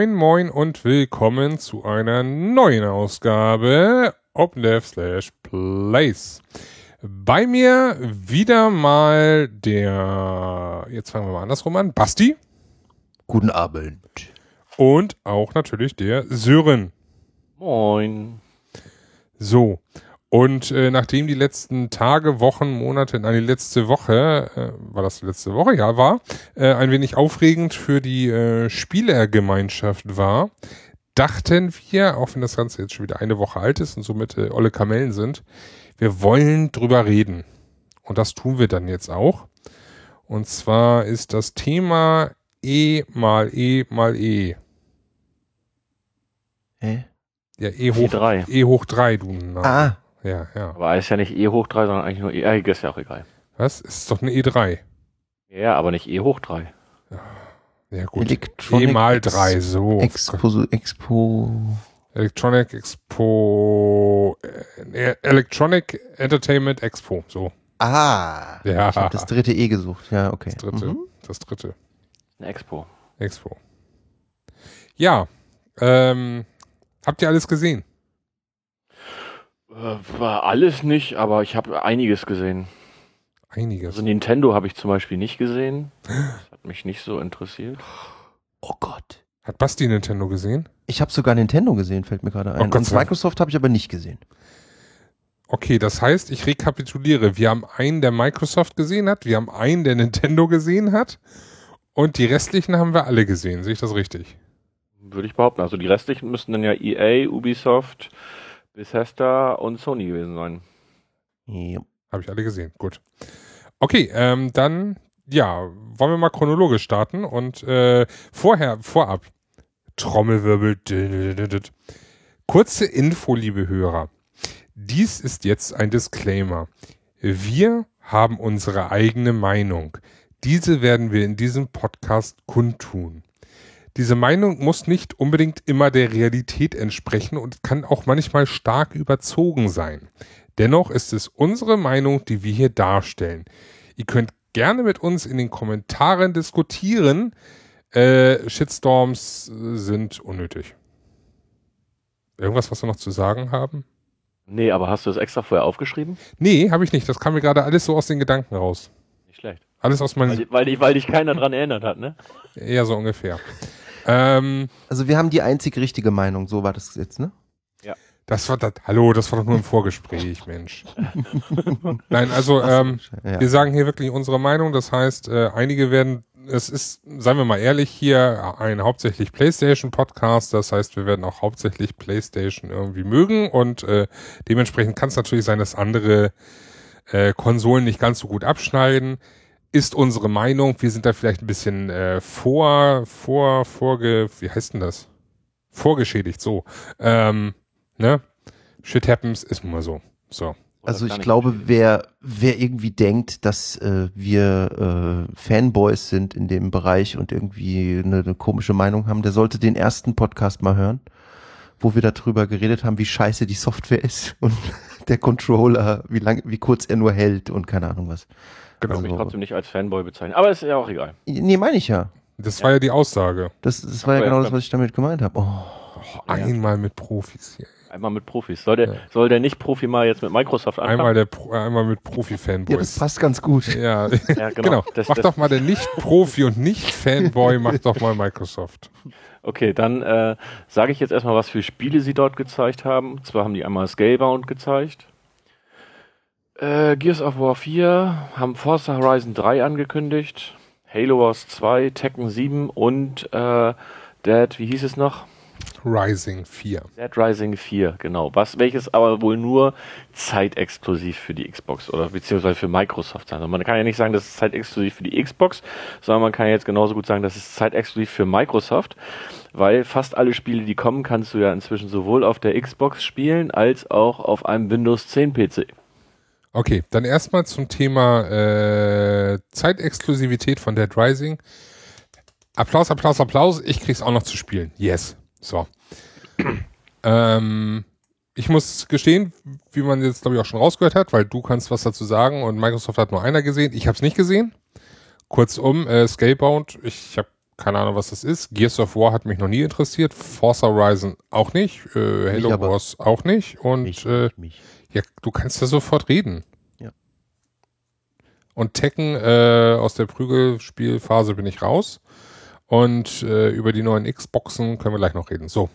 Moin, moin und willkommen zu einer neuen Ausgabe OpenDev slash Place. Bei mir wieder mal der, jetzt fangen wir mal andersrum an, Basti. Guten Abend. Und auch natürlich der Sören. Moin. So. Und äh, nachdem die letzten Tage, Wochen, Monate, nein, die letzte Woche, äh, war das die letzte Woche? Ja, war, äh, ein wenig aufregend für die äh, Spielergemeinschaft war, dachten wir, auch wenn das Ganze jetzt schon wieder eine Woche alt ist und somit äh, olle Kamellen sind, wir wollen drüber reden. Und das tun wir dann jetzt auch. Und zwar ist das Thema E mal E mal E. Hä? Ja, E hoch, E3. E hoch 3, du. Narr. Ah, Ja, ja. Aber ist ja nicht E hoch 3, sondern eigentlich nur E. Ja, ist ja auch egal. Was? Ist doch eine E3. Ja, aber nicht E hoch 3. Ja gut. Electronic E mal Ex- 3, so. Expo, Expo. Electronic Expo. Äh, Electronic Entertainment Expo, so. Ah, Ja. ich habe das dritte E gesucht. Ja, okay. Das dritte. Mhm. Das dritte. Eine Expo. Expo. Ja. Ähm, habt ihr alles gesehen? Äh, war alles nicht, aber ich habe einiges gesehen. Einiges. Also Nintendo habe ich zum Beispiel nicht gesehen. Das hat mich nicht so interessiert. Oh Gott. Hat Basti Nintendo gesehen? Ich habe sogar Nintendo gesehen, fällt mir gerade Oh ein. Gott Und. Microsoft habe ich aber nicht gesehen. Okay, das heißt, ich rekapituliere. Wir haben einen, der Microsoft gesehen hat, wir haben einen, der Nintendo gesehen hat und die restlichen haben wir alle gesehen. Sehe ich das richtig? Würde ich behaupten. Also die restlichen müssten dann ja EA, Ubisoft, Bethesda und Sony gewesen sein. Ja. Habe ich alle gesehen. Gut. Okay, ähm, dann, ja, wollen wir mal chronologisch starten und äh, vorher, vorab, Trommelwirbel. Kurze Info, liebe Hörer. Dies ist jetzt ein Disclaimer. Wir haben unsere eigene Meinung. Diese werden wir in diesem Podcast kundtun. Diese Meinung muss nicht unbedingt immer der Realität entsprechen und kann auch manchmal stark überzogen sein. Dennoch ist es unsere Meinung, die wir hier darstellen. Ihr könnt gerne mit uns in den Kommentaren diskutieren. Äh, Shitstorms äh, sind unnötig. Irgendwas, was wir noch zu sagen haben? Nee, aber hast du das extra vorher aufgeschrieben? Nee, habe ich nicht. Das kam mir gerade alles so aus den Gedanken raus. Nicht schlecht. Alles aus Weil, meinen, die- weil, dich- weil dich keiner dran erinnert hat, ne? eher so ungefähr. Ähm, Also wir haben die einzig richtige Meinung, so war das jetzt, ne? das war das, hallo, das war doch nur ein Vorgespräch, Mensch. Nein, also, ähm, Ja. Wir sagen hier wirklich unsere Meinung. Das heißt, äh, einige werden, es ist, seien wir mal ehrlich, hier ein hauptsächlich PlayStation-Podcast. Das heißt, wir werden auch hauptsächlich PlayStation irgendwie mögen und äh, dementsprechend kann es natürlich sein, dass andere äh, Konsolen nicht ganz so gut abschneiden. Ist unsere Meinung. Wir sind da vielleicht ein bisschen äh, vor, vor, vorge, wie heißt denn das? Vorgeschädigt, so. Ähm, ne? Shit happens, ist nun mal so. So. Also ich glaube, wer, wer irgendwie denkt, dass äh, wir äh, Fanboys sind in dem Bereich und irgendwie eine, eine komische Meinung haben, der sollte den ersten Podcast mal hören, wo wir darüber geredet haben, wie scheiße die Software ist und der Controller, wie lang, wie kurz er nur hält und keine Ahnung was. Ich würde Genau. mich Also- trotzdem nicht als Fanboy bezeichnen. Aber ist ja auch egal. Nee, meine ich ja. Das war ja die Aussage. Das, das war ja Ach ja, genau das, stimmt. was ich damit gemeint habe. Oh. Oh, einmal mit Profis hier. Einmal mit Profis. Soll der, Ja. soll der Nicht-Profi mal jetzt mit Microsoft anfangen? Einmal, der, Pro- einmal mit Ja, das passt ganz gut. Ja, Ja, genau. genau. Das, mach das, doch mal der Nicht-Profi und Nicht-Fanboy, mach doch mal Microsoft. Okay, dann äh, sage ich jetzt erstmal, was für Spiele sie dort gezeigt haben. Und zwar haben die einmal Scalebound gezeigt. Äh, Gears of War 4 haben Forza Horizon 3 angekündigt. Halo Wars 2, Tekken 7 und äh, Dead, wie hieß es noch? Rising 4. Dead Rising 4, genau. Was, welches aber wohl nur zeitexklusiv für die Xbox oder beziehungsweise für Microsoft sein. Also man kann ja nicht sagen, das ist zeitexklusiv für die Xbox, sondern man kann jetzt genauso gut sagen, das ist zeitexklusiv für Microsoft, weil fast alle Spiele, die kommen, kannst du ja inzwischen sowohl auf der Xbox spielen als auch auf einem Windows 10 PC. Okay, dann erstmal zum Thema äh, Zeitexklusivität von Dead Rising. Applaus, Applaus, Applaus. Ich krieg's auch noch zu spielen. Yes. So. ähm, ich muss gestehen, wie man jetzt glaube ich auch schon rausgehört hat, weil du kannst was dazu sagen und Microsoft hat nur einer gesehen. Ich habe es nicht gesehen. Kurzum, äh, Scalebound, ich habe keine Ahnung, was das ist. Gears of War hat mich noch nie interessiert. Forza Horizon auch nicht. Äh, Halo. Wars auch nicht. Und Mich, äh, mich. Ja, du kannst ja sofort reden. Ja. Und Tekken äh, aus der Prügelspielphase bin ich raus. Und äh, über die neuen Xboxen können wir gleich noch reden. So,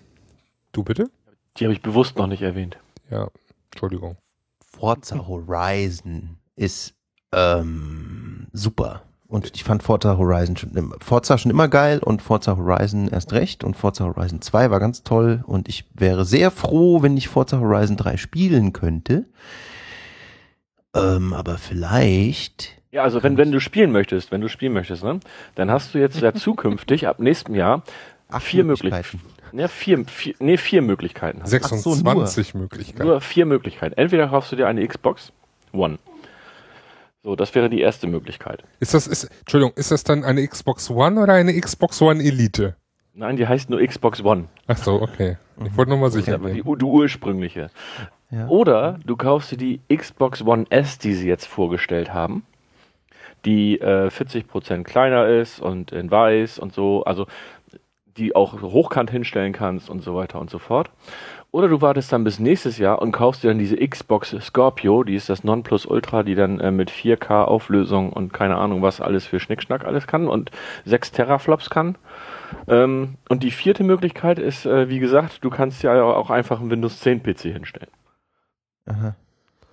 du bitte? Die habe ich bewusst noch nicht erwähnt. Ja, Entschuldigung. Forza Horizon ist ähm, super. Und ich fand Forza Horizon schon immer, Forza schon immer geil und Forza Horizon erst recht und Forza Horizon 2 war ganz toll und ich wäre sehr froh, wenn ich Forza Horizon 3 spielen könnte. Ähm, aber vielleicht Ja, also wenn, wenn du spielen möchtest, wenn du spielen möchtest, ne, dann hast du jetzt ja zukünftig ab nächsem Jahr Acht vier Möglichkeiten. Ja, vier, vier, nee, vier Möglichkeiten. hast du. 26 Möglichkeiten. Nur vier Möglichkeiten. Entweder kaufst du dir eine Xbox One. So, das wäre die erste Möglichkeit. Ist das, ist, Entschuldigung, ist das dann eine Xbox One oder eine Xbox One Elite? Nein, die heißt nur Xbox One. Ach so, okay. Ich wollte nur mal sicher Aber die, gehen. die ursprüngliche. Ja. Oder du kaufst dir die Xbox One S, die sie jetzt vorgestellt haben, die äh, 40% kleiner ist und in weiß und so, also die auch hochkant hinstellen kannst und so weiter und so fort. Oder du wartest dann bis nächstes Jahr und kaufst dir dann diese Xbox Scorpio, die ist das Nonplusultra, die dann äh, mit 4K Auflösung und keine Ahnung was alles für Schnickschnack alles kann und 6 Teraflops kann. Ähm, und die vierte Möglichkeit ist, äh, wie gesagt, du kannst ja auch einfach einen Windows 10 PC hinstellen. Aha.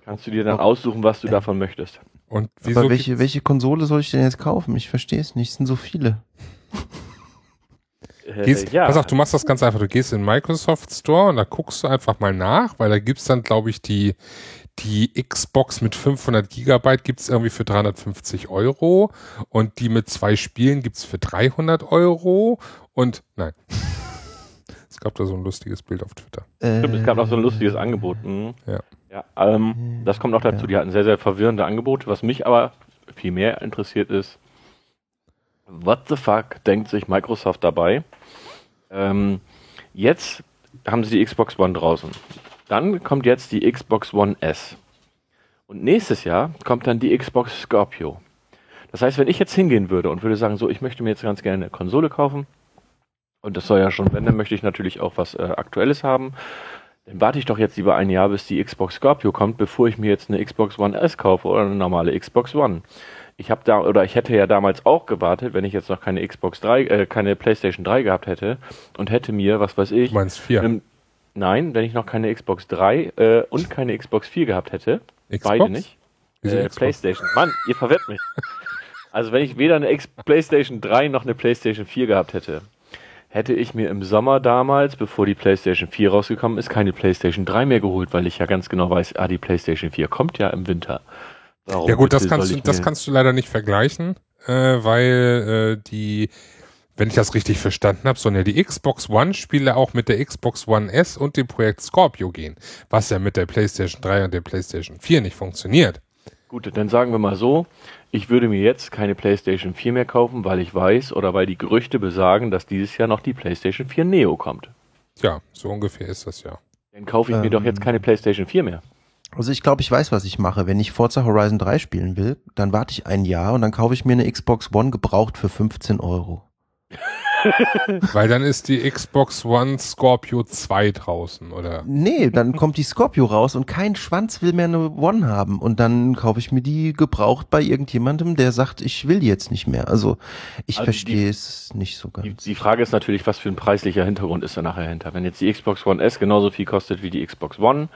Kannst du dir dann aussuchen, was du davon möchtest. Und wieso Aber welche, welche Konsole soll ich denn jetzt kaufen? Ich verstehe es nicht, es sind so viele. Äh, Gehst, ja, Pass auf, du machst das ganz einfach. Du gehst in den Microsoft Store und da guckst du einfach mal nach, weil da gibt's dann, glaube ich, die, die Xbox mit 500 Gigabyte gibt's irgendwie für 350 Euro und die mit zwei Spielen gibt's für 300 Euro und nein. es gab da so ein lustiges Bild auf Twitter. Stimmt, es gab noch so ein lustiges Angebot. Mhm. Ja. Ja, ähm, das kommt noch dazu. Die hatten sehr, sehr verwirrende Angebote. Was mich aber viel mehr interessiert ist, what the fuck denkt sich Microsoft dabei? Ähm, jetzt haben sie die Xbox One draußen. Dann kommt jetzt die Xbox One S. Und nächstes Jahr kommt dann die Xbox Scorpio. Das heißt, wenn ich jetzt hingehen würde und würde sagen, so, ich möchte mir jetzt ganz gerne eine Konsole kaufen, und das soll ja schon, wenn, dann möchte ich natürlich auch was äh, Aktuelles haben, dann warte ich doch jetzt lieber ein Jahr, bis die Xbox Scorpio kommt, bevor ich mir jetzt eine Xbox One S kaufe oder eine normale Xbox One. Ich habe da oder ich hätte ja damals auch gewartet, wenn ich jetzt noch keine Xbox 3, äh, keine PlayStation 3 gehabt hätte und hätte mir, was weiß ich, Du meinst vier? ähm, nein, wenn ich noch keine Xbox 3 äh, und keine Xbox 4 gehabt hätte, Xbox? beide nicht. Äh? PlayStation. Mann, ihr verwirrt mich. Also wenn ich weder eine X PlayStation 3 noch eine PlayStation 4 gehabt hätte, hätte ich mir im Sommer damals, bevor die PlayStation 4 rausgekommen ist, keine PlayStation 3 mehr geholt, weil ich ja ganz genau weiß, ah, die PlayStation 4 kommt ja im Winter. Warum Ja gut, das kannst du, das mir- kannst du leider nicht vergleichen, äh, weil äh, die, wenn ich das richtig verstanden habe, sollen ja die Xbox One Spiele auch mit der Xbox One S und dem Projekt Scorpio gehen, was ja mit der PlayStation 3 und der PlayStation 4 nicht funktioniert. Gut, dann sagen wir mal so, ich würde mir jetzt keine PlayStation 4 mehr kaufen, weil ich weiß oder weil die Gerüchte besagen, dass dieses Jahr noch die PlayStation 4 Neo kommt. Ja, so ungefähr ist das ja. Dann kaufe ich mir Ähm. doch jetzt keine PlayStation 4 mehr. Also ich glaube, ich weiß, was ich mache. Wenn ich Forza Horizon 3 spielen will, dann warte ich ein Jahr und dann kaufe ich mir eine Xbox One gebraucht für 15 Euro. Weil dann ist die Xbox One Scorpio 2 draußen, oder? Nee, dann kommt die Scorpio raus und kein Schwanz will mehr eine One haben. Und dann kaufe ich mir die gebraucht bei irgendjemandem, der sagt, ich will jetzt nicht mehr. Also ich Also verstehe die- es nicht so Die, ganz. die Frage ist natürlich, was für ein preislicher Hintergrund ist da nachher hinter. Wenn jetzt die Xbox One S genauso viel kostet wie die Xbox One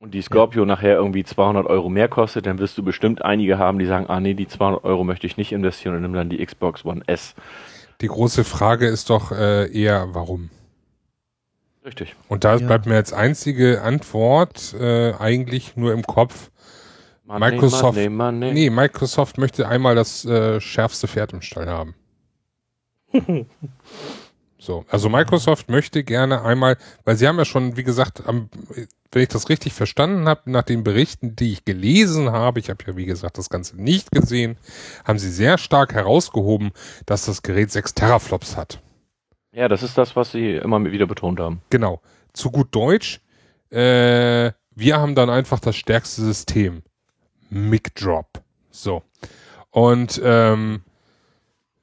und die Scorpio nachher irgendwie 200 Euro mehr kostet, dann wirst du bestimmt einige haben, die sagen, ah nee, die 200 Euro möchte ich nicht investieren und nimm dann die Xbox One S. Die große Frage ist doch äh, eher, warum? Richtig. Und da Ja. bleibt mir als einzige Antwort äh, eigentlich nur im Kopf, Money, Microsoft- Money, Money. nee, Microsoft möchte einmal das äh, schärfste Pferd im Stall haben. so, also Microsoft möchte gerne einmal, weil sie haben ja schon, wie gesagt, am, wenn ich das richtig verstanden habe, nach den Berichten, die ich gelesen habe, ich habe ja wie gesagt das Ganze nicht gesehen, haben sie sehr stark herausgehoben, dass das Gerät 6 Teraflops hat. Ja, das ist das, was sie immer wieder betont haben. Genau. Zu gut Deutsch, äh, wir haben dann einfach das stärkste System. Mic Drop. So. Und ähm,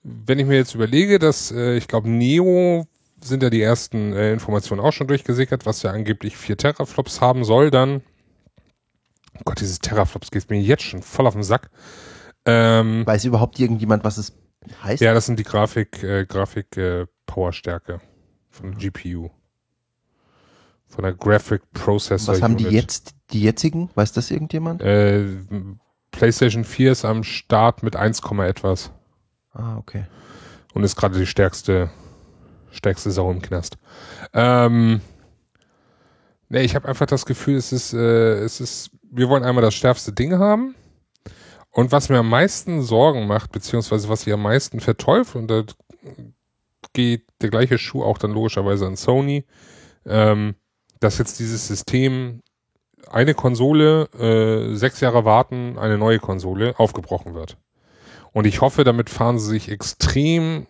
wenn ich mir jetzt überlege, dass äh, ich glaube, Neo sind ja die ersten äh, Informationen auch schon durchgesickert, was ja angeblich vier Teraflops haben soll, dann. Oh Gott, dieses Teraflops geht mir jetzt schon voll auf den Sack. Ähm, Weiß überhaupt irgendjemand, was es heißt? ja, das sind die Grafik, äh, Grafik äh, Powerstärke von der GPU. Von der Graphic Processor. was haben die Unit. jetzt, die jetzigen? Weiß das irgendjemand? Äh, PlayStation 4 ist am Start mit 1, etwas Ah, okay. und ist gerade die stärkste, stärkste Sau im Knast. Ähm, nee, ich habe einfach das Gefühl, es ist, äh, es ist, wir wollen einmal das stärkste Ding haben. Und was mir am meisten Sorgen macht, beziehungsweise was ich am meisten verteufel, und da geht der gleiche Schuh auch dann logischerweise an Sony, ähm, dass jetzt dieses System eine Konsole, äh, sechs Jahre warten, eine neue Konsole aufgebrochen wird. Und ich hoffe, damit fahren sie sich extrem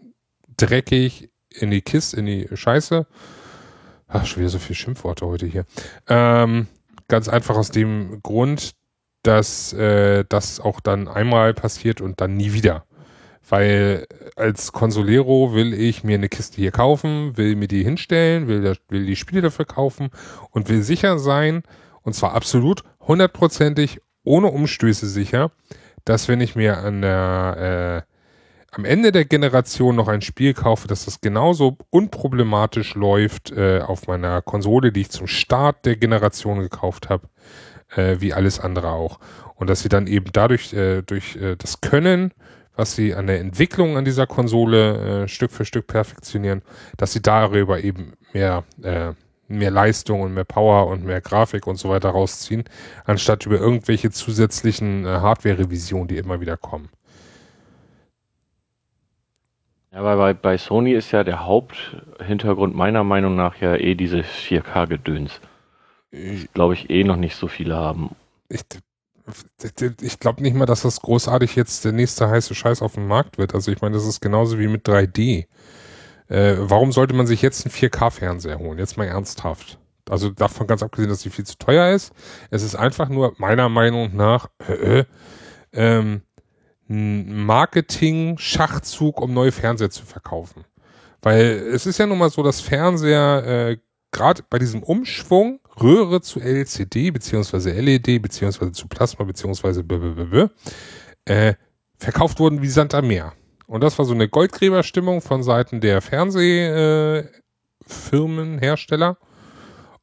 dreckig in die Kiste, in die Scheiße. Ach, schon wieder so viele Schimpfworte heute hier. Ähm, ganz einfach aus dem Grund, dass äh, das auch dann einmal passiert und dann nie wieder. Weil als Consolero will ich mir eine Kiste hier kaufen, will mir die hinstellen, will, will die Spiele dafür kaufen und will sicher sein, und zwar absolut hundertprozentig, ohne Umstöße sicher, dass wenn ich mir an der, äh, am Ende der Generation noch ein Spiel kaufe, dass das genauso unproblematisch läuft äh, auf meiner Konsole, die ich zum Start der Generation gekauft habe, äh, wie alles andere auch. Und dass sie dann eben dadurch, äh, durch äh, das Können, was sie an der Entwicklung an dieser Konsole äh, Stück für Stück perfektionieren, dass sie darüber eben mehr, äh, mehr Leistung und mehr Power und mehr Grafik und so weiter rausziehen, anstatt über irgendwelche zusätzlichen äh, Hardware-Revisionen, die immer wieder kommen. Ja, aber bei, bei Sony ist ja der Haupthintergrund meiner Meinung nach ja eh diese 4K-Gedöns. Ich, Glaube ich eh noch nicht so viele haben. ich, ich glaube nicht mal, dass das großartig jetzt der nächste heiße Scheiß auf dem Markt wird. Also ich meine, das ist genauso wie mit 3D. Äh, warum sollte man sich jetzt einen 4K-Fernseher holen? Jetzt mal ernsthaft. Also davon ganz abgesehen, dass sie viel zu teuer ist. Es ist einfach nur meiner Meinung nach äh, äh, ähm, ein Marketing-Schachzug, um neue Fernseher zu verkaufen. Weil es ist ja nun mal so, dass Fernseher äh, gerade bei diesem Umschwung Röhre zu LCD beziehungsweise LED beziehungsweise zu Plasma beziehungsweise blablabla, äh, verkauft wurden wie Sand am Meer. Und das war so eine Goldgräberstimmung von Seiten der Fernsehfirmen, äh, Hersteller.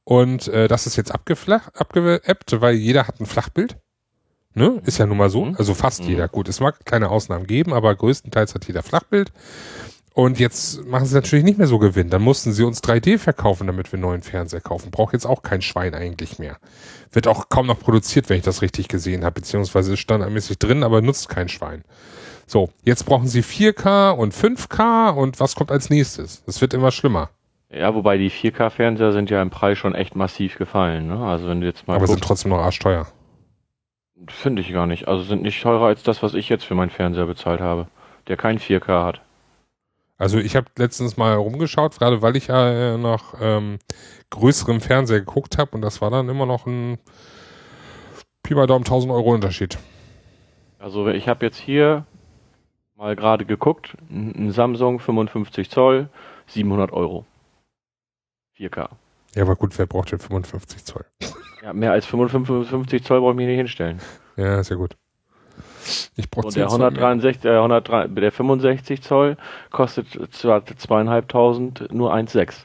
Und äh, das ist jetzt abgeebbt, weil jeder hat ein Flachbild. Ne? Ist ja nun mal so. Mhm. Also fast Mhm. jeder. Gut, es mag kleine Ausnahmen geben, aber größtenteils hat jeder Flachbild. Und jetzt machen sie natürlich nicht mehr so Gewinn. Dann mussten sie uns 3D verkaufen, damit wir einen neuen Fernseher kaufen. Braucht jetzt auch kein Schwein eigentlich mehr. Wird auch kaum noch produziert, wenn ich das richtig gesehen habe, beziehungsweise ist standardmäßig drin, aber nutzt kein Schwein. So, jetzt brauchen sie 4K und 5K und was kommt als nächstes? Das wird immer schlimmer. Ja, wobei die 4K-Fernseher sind ja im Preis schon echt massiv gefallen. Ne? Also wenn du jetzt mal aber sind guckst, trotzdem noch arschteuer. finde ich gar nicht. Also sind nicht teurer als das, was ich jetzt für meinen Fernseher bezahlt habe, der kein 4K hat. Also ich habe letztens mal rumgeschaut, gerade weil ich ja äh, nach ähm, größerem Fernseher geguckt habe und das war dann immer noch ein Pi mal Daumen 1000 Euro Unterschied. Also ich habe jetzt hier mal gerade geguckt, ein Samsung 55 Zoll, 700 Euro. 4K. Ja, aber gut, wer braucht denn 55 Zoll? Ja, mehr als 55 Zoll brauche ich mir nicht hinstellen. Ja, ist ja gut. Ich brauche Und der 163, äh, 103, der 65 Zoll kostet zwar zweieinhalbtausend, nur 1,6.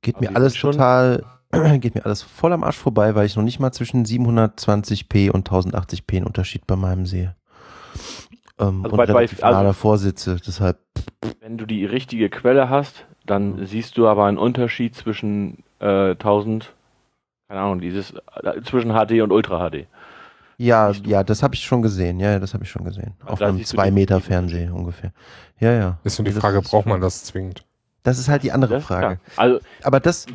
Geht mir Also alles schon- total, geht mir alles voll am Arsch vorbei, weil ich noch nicht mal zwischen 720p und 1080p einen Unterschied bei meinem sehe. Ähm, Also und bei- bei- also- davor sitze, deshalb, Wenn du die richtige Quelle hast, dann siehst du aber einen Unterschied zwischen äh, 1000, keine Ahnung, dieses äh, zwischen HD und Ultra HD. ja, ja, das habe ich schon gesehen, ja, ja, das habe ich schon gesehen. Auf da einem siehst du 2 den- Meter Fernseher ungefähr. Ja, ja. Ist nur die Frage, braucht man das zwingend? Das ist halt die andere Frage. klar. Also Aber das,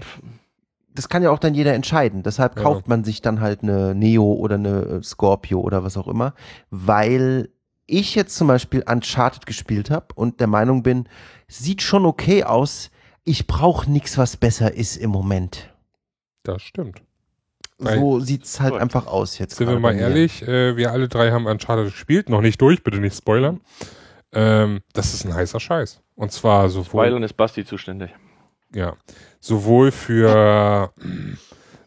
das kann ja auch dann jeder entscheiden. Deshalb Ja. kauft man sich dann halt eine Neo oder eine äh, Scorpio oder was auch immer, weil ich jetzt zum Beispiel Uncharted gespielt habe und der Meinung bin, sieht schon okay aus. Ich brauche nichts, was besser ist im Moment. Das stimmt. So sieht's halt Gut. einfach aus jetzt. Sind wir mal ehrlich, äh, wir alle drei haben Uncharted gespielt, noch nicht durch, bitte nicht spoilern. Ähm, das ist ein heißer Scheiß. Und zwar sowohl. Weilen ist Basti zuständig. Ja. Sowohl für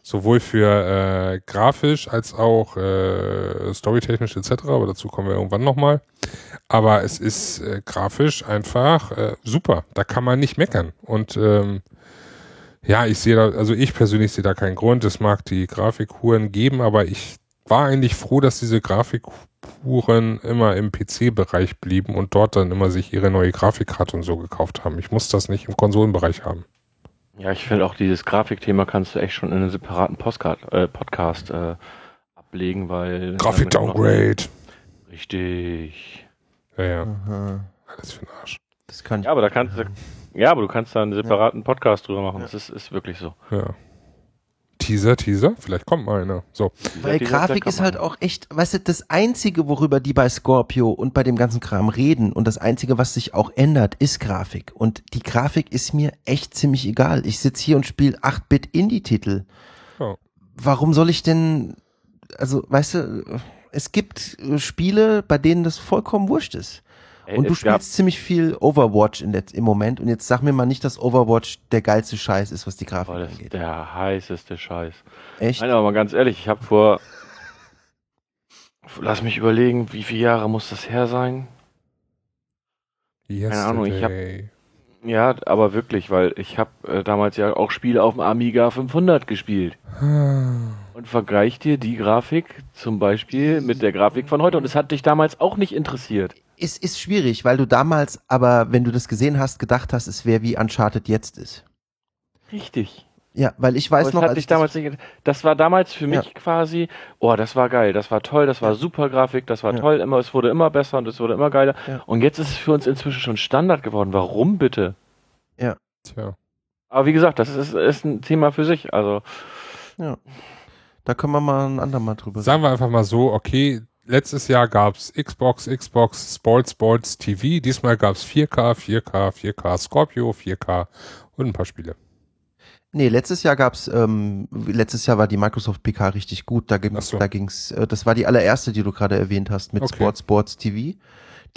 sowohl für äh, grafisch als auch äh, storytechnisch etc. Aber dazu kommen wir irgendwann nochmal. Aber es ist äh, grafisch einfach äh, super. Da kann man nicht meckern. Und ähm, ja, ich sehe da, also ich persönlich sehe da keinen Grund. Es mag die Grafikhuren geben, aber ich war eigentlich froh, dass diese Grafikhuren immer im PC-Bereich blieben und dort dann immer sich ihre neue Grafikkarte und so gekauft haben. Ich muss das nicht im Konsolenbereich haben. Ja, ich finde auch dieses Grafikthema kannst du echt schon in einem separaten Postcard, äh, Podcast äh, ablegen, weil. Grafik-Downgrade. Richtig. Ja, ja. Aha. Alles für den Arsch. Das kann ich. Ja, aber da kannst du. Ja, aber du kannst da einen separaten Podcast drüber machen. Das ist, ist wirklich so. Ja. Teaser, Teaser, vielleicht kommt mal einer. So. Weil Dieser- Grafik ist halt auch echt, weißt du, das Einzige, worüber die bei Scorpio und bei dem ganzen Kram reden und das Einzige, was sich auch ändert, ist Grafik. Und die Grafik ist mir echt ziemlich egal. Ich sitz hier und spiele 8-Bit-Indie-Titel. Ja. Warum soll ich denn, also, weißt du, es gibt Spiele, bei denen das vollkommen wurscht ist. Und du spielst ziemlich viel Overwatch in der, im Moment und jetzt sag mir mal nicht, dass Overwatch der geilste Scheiß ist, was die Grafik Boah, das angeht. ist der heißeste Scheiß. Echt? Nein, aber mal ganz ehrlich, ich habe vor. Lass mich überlegen, wie viele Jahre muss das her sein? Keine Ahnung, ich hab- Ja, aber wirklich, weil ich habe äh, damals ja auch Spiele auf dem Amiga 500 gespielt. Und vergleich dir die Grafik zum Beispiel mit der Grafik von heute. Und es hat dich damals auch nicht interessiert. Es ist schwierig, weil du damals, aber wenn du das gesehen hast, gedacht hast, es wäre wie Uncharted jetzt ist. Richtig. Ja, weil ich weiß noch, als ich das- damals nicht, das war damals für mich Ja. quasi, oh, das war geil, das war toll, das war super Grafik, das war Ja. toll, immer, es wurde immer besser und es wurde immer geiler. Ja. Und jetzt ist es für uns inzwischen schon Standard geworden. Warum bitte? Tja. Aber wie gesagt, das ist, ist ein Thema für sich. Also, da können wir mal ein andermal drüber Sagen wir einfach mal so, okay, letztes Jahr gab's Xbox, Xbox, Sports, Sports, TV. Diesmal gab's 4K, 4K, 4K Scorpio, 4K und ein paar Spiele. Nee, letztes Jahr gab's, ähm, letztes Jahr war die Microsoft PK richtig gut. Da, ging, Ach so. da ging's, äh, das war die allererste, die du gerade erwähnt hast mit Okay. Sports Sports TV.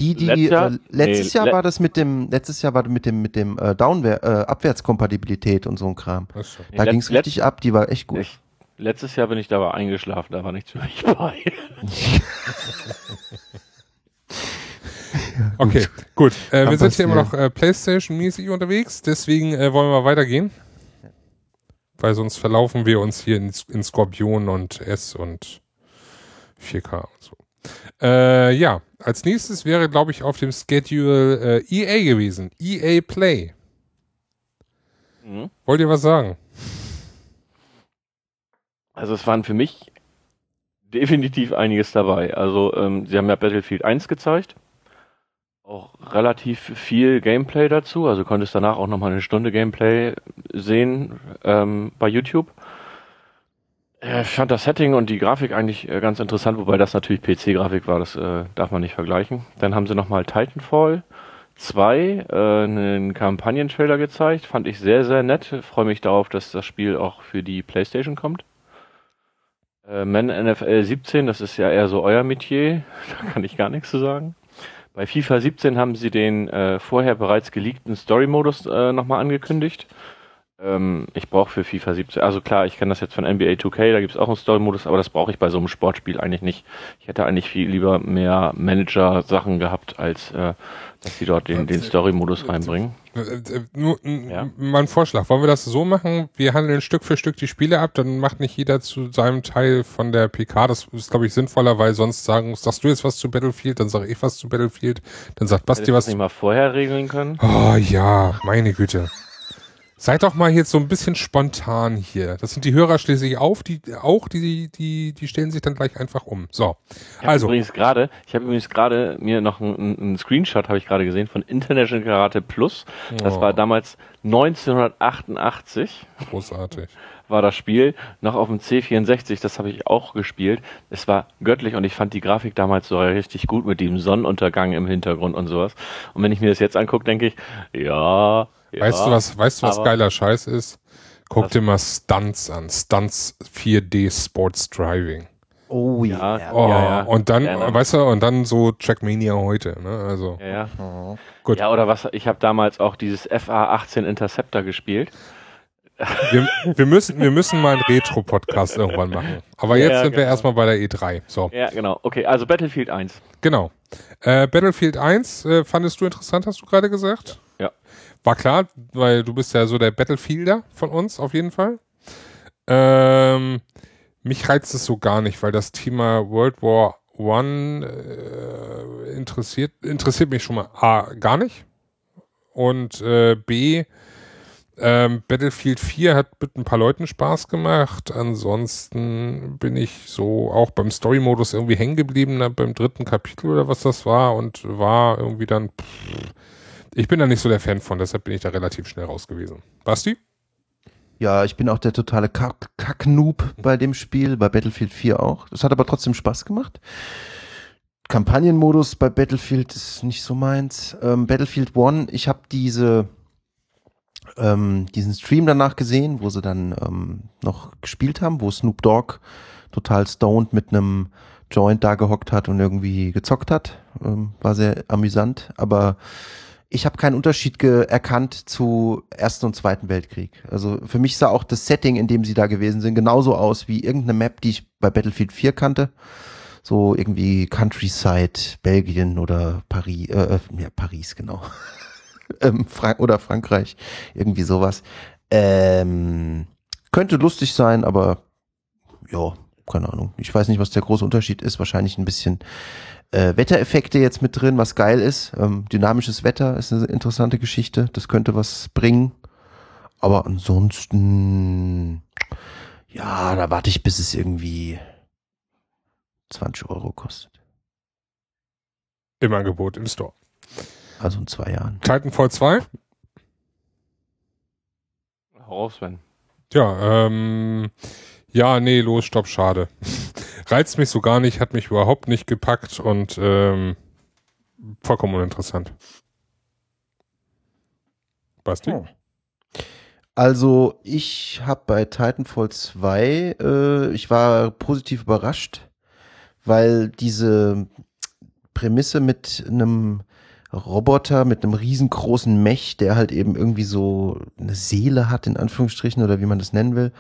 Die, die Letztes Jahr? äh, letztes Nee, Jahr le- war das mit dem, letztes Jahr war das mit dem mit dem äh, Downware, äh, Abwärtskompatibilität und so ein Kram. Achso. Da Let- ging's richtig ab. Die war echt gut. ich, letztes Jahr bin ich dabei eingeschlafen, da war nichts für mich dabei. Okay, gut. Äh, wir sind hier immer noch äh, Playstation-mäßig unterwegs, deswegen äh, wollen wir weitergehen. Weil sonst verlaufen wir uns hier in, in Skorpion und S und 4K und so. Äh, ja, als nächstes wäre, glaube ich, auf dem Schedule äh, EA gewesen. EA Play. Mhm. Wollt ihr was sagen? Also es waren für mich definitiv einiges dabei. Also ähm, sie haben ja Battlefield 1 gezeigt. Auch relativ viel Gameplay dazu. Also konntest danach auch nochmal eine Stunde Gameplay sehen ähm, bei YouTube. Äh, Ich fand das Setting und die Grafik eigentlich äh, ganz interessant, wobei das natürlich PC-Grafik war, das äh, darf man nicht vergleichen. Dann haben sie nochmal Titanfall 2, äh, einen Kampagnentrailer gezeigt, fand ich sehr, sehr nett. Freue mich darauf, dass das Spiel auch für die Playstation kommt. Äh, Men NFL 17, das ist ja eher so euer Metier, da kann ich gar nichts zu sagen. Bei FIFA 17 haben sie den äh, vorher bereits geleakten Story-Modus äh, nochmal angekündigt. Ähm, ich brauche für FIFA 17, also klar, ich kenne das jetzt von NBA 2K, da gibt es auch einen Story-Modus, aber das brauche ich bei so einem Sportspiel eigentlich nicht. Ich hätte eigentlich viel lieber mehr Manager-Sachen gehabt, als äh, dass sie dort den, den Story-Modus reinbringen. Nur Ja. mal ein Vorschlag. Wollen wir das so machen? Wir handeln Stück für Stück die Spiele ab, dann macht nicht jeder zu seinem Teil von der PK. Das ist, glaube ich, sinnvoller, weil sonst sagen, sagst du jetzt was zu Battlefield, dann sage ich was zu Battlefield, dann sagt Basti Hätte ich das was. nicht mal vorher regeln können? Oh ja, meine Güte. Seid doch mal jetzt so ein bisschen spontan hier. Das sind die Hörer schließlich auf, die auch, die, die, die stellen sich dann gleich einfach um. So. Ich Also, übrigens gerade, ich habe übrigens gerade mir noch einen, einen Screenshot habe ich gerade gesehen von International Karate Plus. Das Oh. war damals 1988 großartig. war das Spiel noch auf dem C64. Das habe ich auch gespielt. Es war göttlich und ich fand die Grafik damals so richtig gut mit dem Sonnenuntergang im Hintergrund und sowas. Und wenn ich mir das jetzt angucke, denke ich, ja. Weißt ja, du was, weißt du was geiler Scheiß ist? Guck dir mal Stunts an. Stunts 4D Sports Driving. Oh Ja, ja. Oh, Ja, ja. Und dann, Gerne. weißt du, und dann so Trackmania heute, ne? Also, Ja, ja. Oh. Gut. ja oder was? Ich habe damals auch dieses FA18 Interceptor gespielt. wir, wir müssen, wir müssen mal einen Retro-Podcast irgendwann machen. Aber jetzt Ja, sind wir genau. erstmal bei der E3. So, Ja, genau. Okay, also Battlefield 1. genau. Äh, Battlefield 1 äh, fandest du interessant, hast du gerade gesagt? Ja. War klar, weil du bist ja so der Battlefielder von uns auf jeden Fall. Ähm, mich reizt es so gar nicht, weil das Thema World War One äh, interessiert, interessiert mich schon mal A, gar nicht. Und äh, B, ähm, Battlefield 4 hat mit ein paar Leuten Spaß gemacht. Ansonsten bin ich so auch beim Story-Modus irgendwie hängen geblieben, na, beim dritten Kapitel oder was das war und war irgendwie dann. Pff, ich bin da nicht so der Fan von, deshalb bin ich da relativ schnell raus gewesen. Basti? Ja, ich bin auch der totale Kack- Kack-Noob bei dem Spiel, bei Battlefield 4 auch. Das hat aber trotzdem Spaß gemacht. Kampagnenmodus bei Battlefield ist nicht so meins. Ähm, Battlefield One, ich habe diese ähm, diesen Stream danach gesehen, wo sie dann ähm, noch gespielt haben, wo Snoop Dogg total stoned mit einem Joint da gehockt hat und irgendwie gezockt hat. Ähm, war sehr amüsant, aber ich habe keinen Unterschied erkannt zu Ersten und Zweiten Weltkrieg. Also für mich sah auch das Setting, in dem sie da gewesen sind, genauso aus wie irgendeine Map, die ich bei Battlefield 4 kannte. So irgendwie Countryside, Belgien oder Paris, äh, äh, ja, Paris, genau. ähm, Frank oder Frankreich, irgendwie sowas. Ähm, könnte lustig sein, aber ja, keine Ahnung. Ich weiß nicht, was der große Unterschied ist. Wahrscheinlich ein bisschen äh, Wettereffekte jetzt mit drin, was geil ist. Ähm, dynamisches Wetter ist eine interessante Geschichte. Das könnte was bringen. Aber ansonsten, ja, da warte ich, bis es irgendwie 20 Euro kostet. Im Angebot im Store. Also in zwei Jahren. Titanfall 2? Hau raus, Sven. Ja, ähm, ja, nee, los, stopp, schade. Reizt mich so gar nicht, hat mich überhaupt nicht gepackt und ähm, vollkommen uninteressant. Basti? Oh. Also ich habe bei Titanfall 2, äh, ich war positiv überrascht, weil diese Prämisse mit einem Roboter, mit einem riesengroßen Mech, der halt eben irgendwie so eine Seele hat, in Anführungsstrichen, oder wie man das nennen will,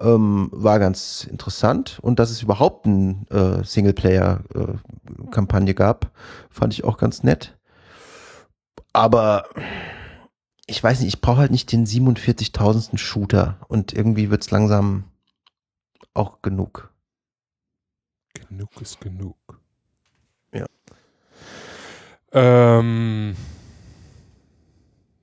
ähm, war ganz interessant. Und dass es überhaupt eine äh, Singleplayer-Kampagne gab, fand ich auch ganz nett. Aber ich weiß nicht, ich brauche halt nicht den 47.000. Shooter und irgendwie wird's langsam auch genug. Genug ist genug. Ja. Ähm,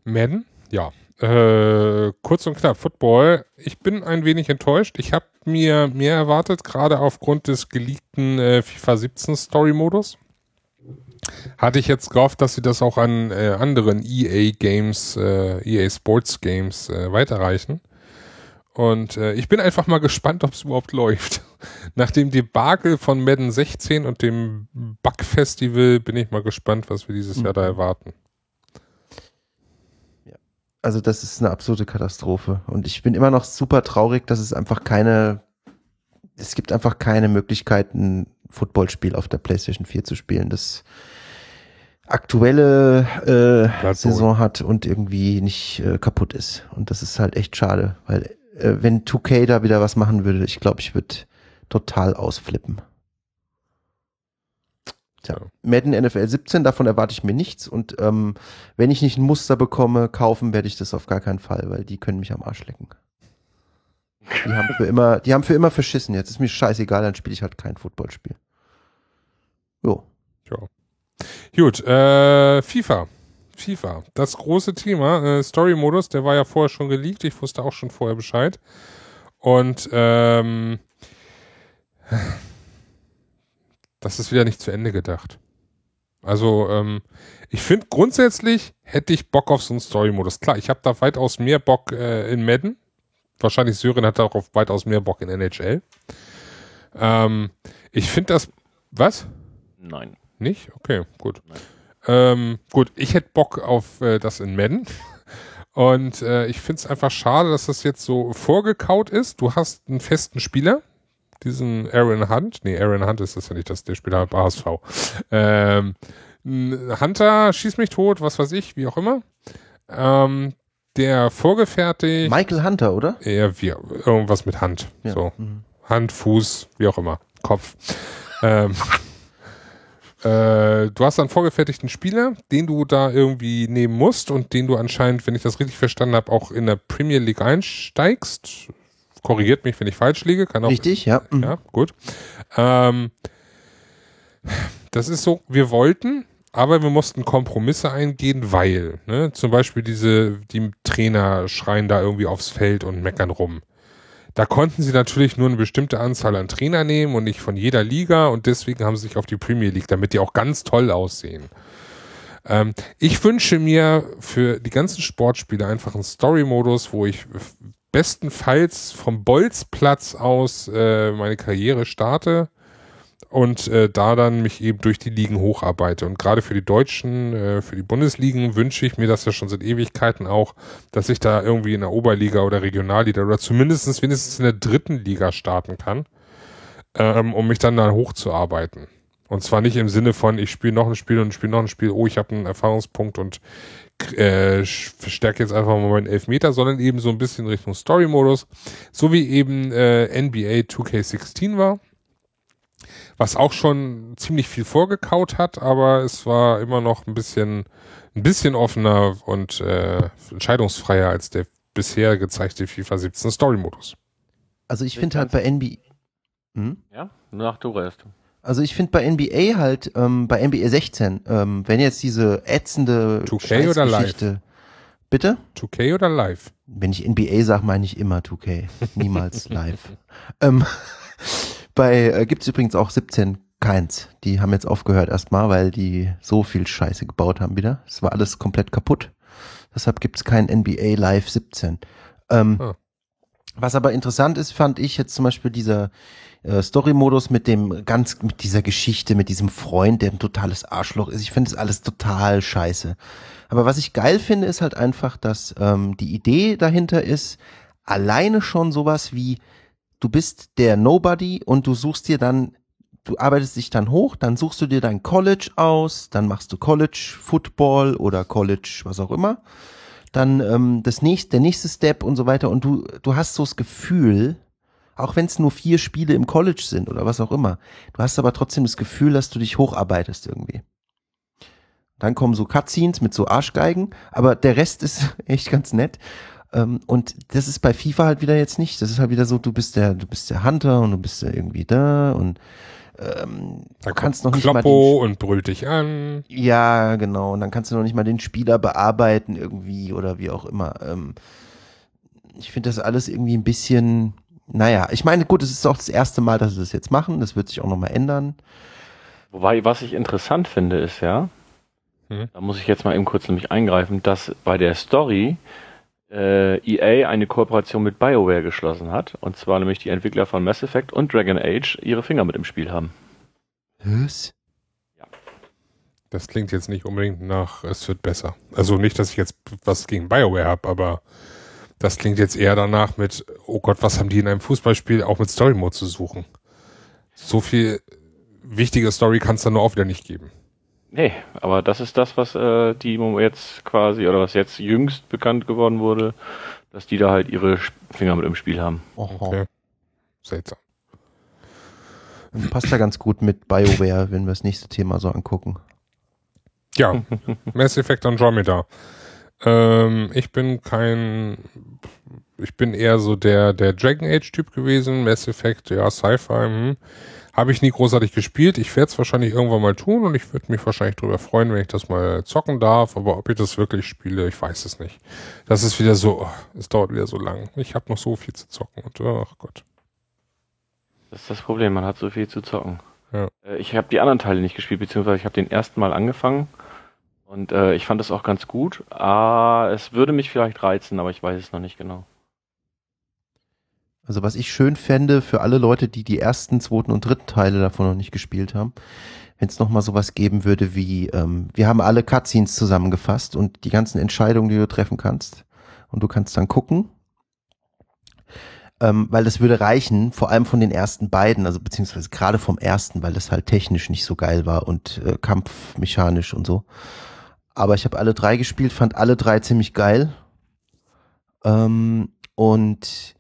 Madden? Ja. Äh, kurz und knapp, Football. Ich bin ein wenig enttäuscht. Ich habe mir mehr erwartet, gerade aufgrund des geleakten äh, FIFA 17 Story-Modus. Hatte ich jetzt gehofft, dass sie das auch an äh, anderen EA Games, äh, EA Sports Games äh, weiterreichen. Und äh, ich bin einfach mal gespannt, ob es überhaupt läuft. Nach dem Debakel von Madden 16 und dem Bug Festival bin ich mal gespannt, was wir dieses Jahr da erwarten. Also das ist eine absolute Katastrophe. Und ich bin immer noch super traurig, dass es einfach keine, es gibt einfach keine Möglichkeit, ein Footballspiel auf der PlayStation 4 zu spielen, das aktuelle äh, Saison hat und irgendwie nicht äh, kaputt ist. Und das ist halt echt schade, weil äh, wenn 2K da wieder was machen würde, ich glaube, ich würde total ausflippen. Tja, Ja. Madden NFL 17, davon erwarte ich mir nichts. Und ähm, wenn ich nicht ein Muster bekomme, kaufen werde ich das auf gar keinen Fall, weil die können mich am Arsch lecken. Die haben für immer, die haben für immer verschissen. Jetzt ist mir scheißegal, dann spiele ich halt kein Footballspiel. Jo. Ja. Gut, äh, FIFA. FIFA. Das große Thema, äh, Story-Modus, der war ja vorher schon geleakt. Ich wusste auch schon vorher Bescheid. Und ähm, das ist wieder nicht zu Ende gedacht. Also, ähm, ich finde grundsätzlich hätte ich Bock auf so einen Story-Modus. Klar, ich habe da weitaus mehr Bock äh, in Madden. Wahrscheinlich Syrien hat da auch auf weitaus mehr Bock in NHL. Ähm, ich finde das. Was? Nein. Nicht? Okay, gut. Ähm, gut, ich hätte Bock auf äh, das in Madden. Und äh, ich finde es einfach schade, dass das jetzt so vorgekaut ist. Du hast einen festen Spieler, diesen Aaron Hunt. Nee, Aaron Hunt ist das ja nicht, das der Spieler bei HSV. Ähm, Hunter schießt mich tot, was weiß ich, wie auch immer. Ähm, der vorgefertigt. Michael Hunter, oder? Ja, wie, irgendwas mit Hand. Ja. So. Mhm. Hand, Fuß, wie auch immer. Kopf. ähm, äh, du hast einen vorgefertigten Spieler, den du da irgendwie nehmen musst und den du anscheinend, wenn ich das richtig verstanden habe, auch in der Premier League einsteigst. Korrigiert mich, wenn ich falsch liege. Kann auch, Richtig, ja. Mhm. Ja, gut. Ähm, das ist so, wir wollten, aber wir mussten Kompromisse eingehen, weil, ne, zum Beispiel diese, die Trainer schreien da irgendwie aufs Feld und meckern rum. Da konnten sie natürlich nur eine bestimmte Anzahl an Trainer nehmen und nicht von jeder Liga und deswegen haben sie sich auf die Premier League, damit die auch ganz toll aussehen. Ähm, ich wünsche mir für die ganzen Sportspiele einfach einen Story-Modus, wo ich bestenfalls vom Bolzplatz aus äh, meine Karriere starte und äh, da dann mich eben durch die Ligen hocharbeite. Und gerade für die Deutschen, äh, für die Bundesligen wünsche ich mir das ja schon seit Ewigkeiten auch, dass ich da irgendwie in der Oberliga oder Regionalliga oder zumindest wenigstens in der dritten Liga starten kann, ähm, um mich dann da hochzuarbeiten. Und zwar nicht im Sinne von, ich spiele noch ein Spiel und spiele noch ein Spiel, oh, ich habe einen Erfahrungspunkt und äh, verstärke jetzt einfach mal meinen Elfmeter, sondern eben so ein bisschen Richtung Story-Modus, so wie eben äh, NBA 2K16 war was auch schon ziemlich viel vorgekaut hat, aber es war immer noch ein bisschen, ein bisschen offener und äh, entscheidungsfreier als der bisher gezeigte FIFA 17 Story-Modus. Also ich finde halt bei NBA. Hm? Ja, nach du erst. Also ich finde bei NBA halt, ähm, bei NBA 16, ähm, wenn jetzt diese ätzende 2K oder live? Bitte? 2K oder live? Wenn ich NBA sage, meine ich immer 2K. Niemals live. ähm, bei äh, gibt's übrigens auch 17 keins. Die haben jetzt aufgehört erstmal, weil die so viel Scheiße gebaut haben wieder. Es war alles komplett kaputt. Deshalb gibt's kein NBA Live 17. Ähm, Ah. Was aber interessant ist, fand ich jetzt zum Beispiel dieser äh, Story-Modus mit dem ganz, mit dieser Geschichte, mit diesem Freund, der ein totales Arschloch ist. Ich finde das alles total scheiße. Aber was ich geil finde, ist halt einfach, dass ähm, die Idee dahinter ist, alleine schon sowas wie, du bist der Nobody und du suchst dir dann, du arbeitest dich dann hoch, dann suchst du dir dein College aus, dann machst du College Football oder College was auch immer. Dann ähm, das nächste, der nächste Step und so weiter und du, du hast so das Gefühl, auch wenn es nur vier Spiele im College sind oder was auch immer, du hast aber trotzdem das Gefühl, dass du dich hocharbeitest irgendwie. Dann kommen so Cutscenes mit so Arschgeigen, aber der Rest ist echt ganz nett. Ähm, und das ist bei FIFA halt wieder jetzt nicht. Das ist halt wieder so, du bist der, du bist der Hunter und du bist ja irgendwie da und ähm, Da du kannst noch nicht mal Kloppo und brüllt dich an. ja, genau. Und dann kannst du noch nicht mal den Spieler bearbeiten irgendwie oder wie auch immer. Ähm, ich finde das alles irgendwie ein bisschen, naja, ich meine, gut, es ist auch das erste Mal, dass sie das jetzt machen. Das wird sich auch nochmal ändern. Wobei, was ich interessant finde, ist ja, Hm. da muss ich jetzt mal eben kurz nämlich eingreifen, dass bei der Story äh, EA eine Kooperation mit BioWare geschlossen hat. Und zwar nämlich die Entwickler von Mass Effect und Dragon Age ihre Finger mit im Spiel haben. Was? Das klingt jetzt nicht unbedingt nach, es wird besser. Also nicht, dass ich jetzt was gegen BioWare habe, aber das klingt jetzt eher danach mit, oh Gott, was haben die in einem Fußballspiel auch mit Story Mode zu suchen? So viel wichtige Story kann es dann nur auch wieder nicht geben. Nee, aber das ist das, was äh, die jetzt quasi, oder was jetzt jüngst bekannt geworden wurde, dass die da halt ihre Finger mit im Spiel haben. Oho. Okay. Seltsam. Das passt ja ganz gut mit BioWare, wenn wir das nächste Thema so angucken. Ja, Mass Effect Andromeda. Ähm, ich bin kein, ich bin eher so der, der Dragon Age Typ gewesen. Mass Effect, ja, Sci-Fi, hm. Habe ich nie großartig gespielt. Ich werde es wahrscheinlich irgendwann mal tun und ich würde mich wahrscheinlich darüber freuen, wenn ich das mal zocken darf. Aber ob ich das wirklich spiele, ich weiß es nicht. Das ist wieder so, oh, es dauert wieder so lang. Ich habe noch so viel zu zocken und ach Gott. Das ist das Problem, man hat so viel zu zocken. Ja. Äh, Ich habe die anderen Teile nicht gespielt, beziehungsweise ich habe den ersten Mal angefangen und äh, ich fand es auch ganz gut. Ah, es würde mich vielleicht reizen, aber ich weiß es noch nicht genau. Also was ich schön fände für alle Leute, die die ersten, zweiten und dritten Teile davon noch nicht gespielt haben, wenn es nochmal sowas geben würde wie, ähm, wir haben alle Cutscenes zusammengefasst und die ganzen Entscheidungen, die du treffen kannst und du kannst dann gucken. ähm, weil das würde reichen, vor allem von den ersten beiden, also beziehungsweise gerade vom ersten, weil das halt technisch nicht so geil war und äh, kampfmechanisch und so. Aber ich habe alle drei gespielt, fand alle drei ziemlich geil. Ähm, und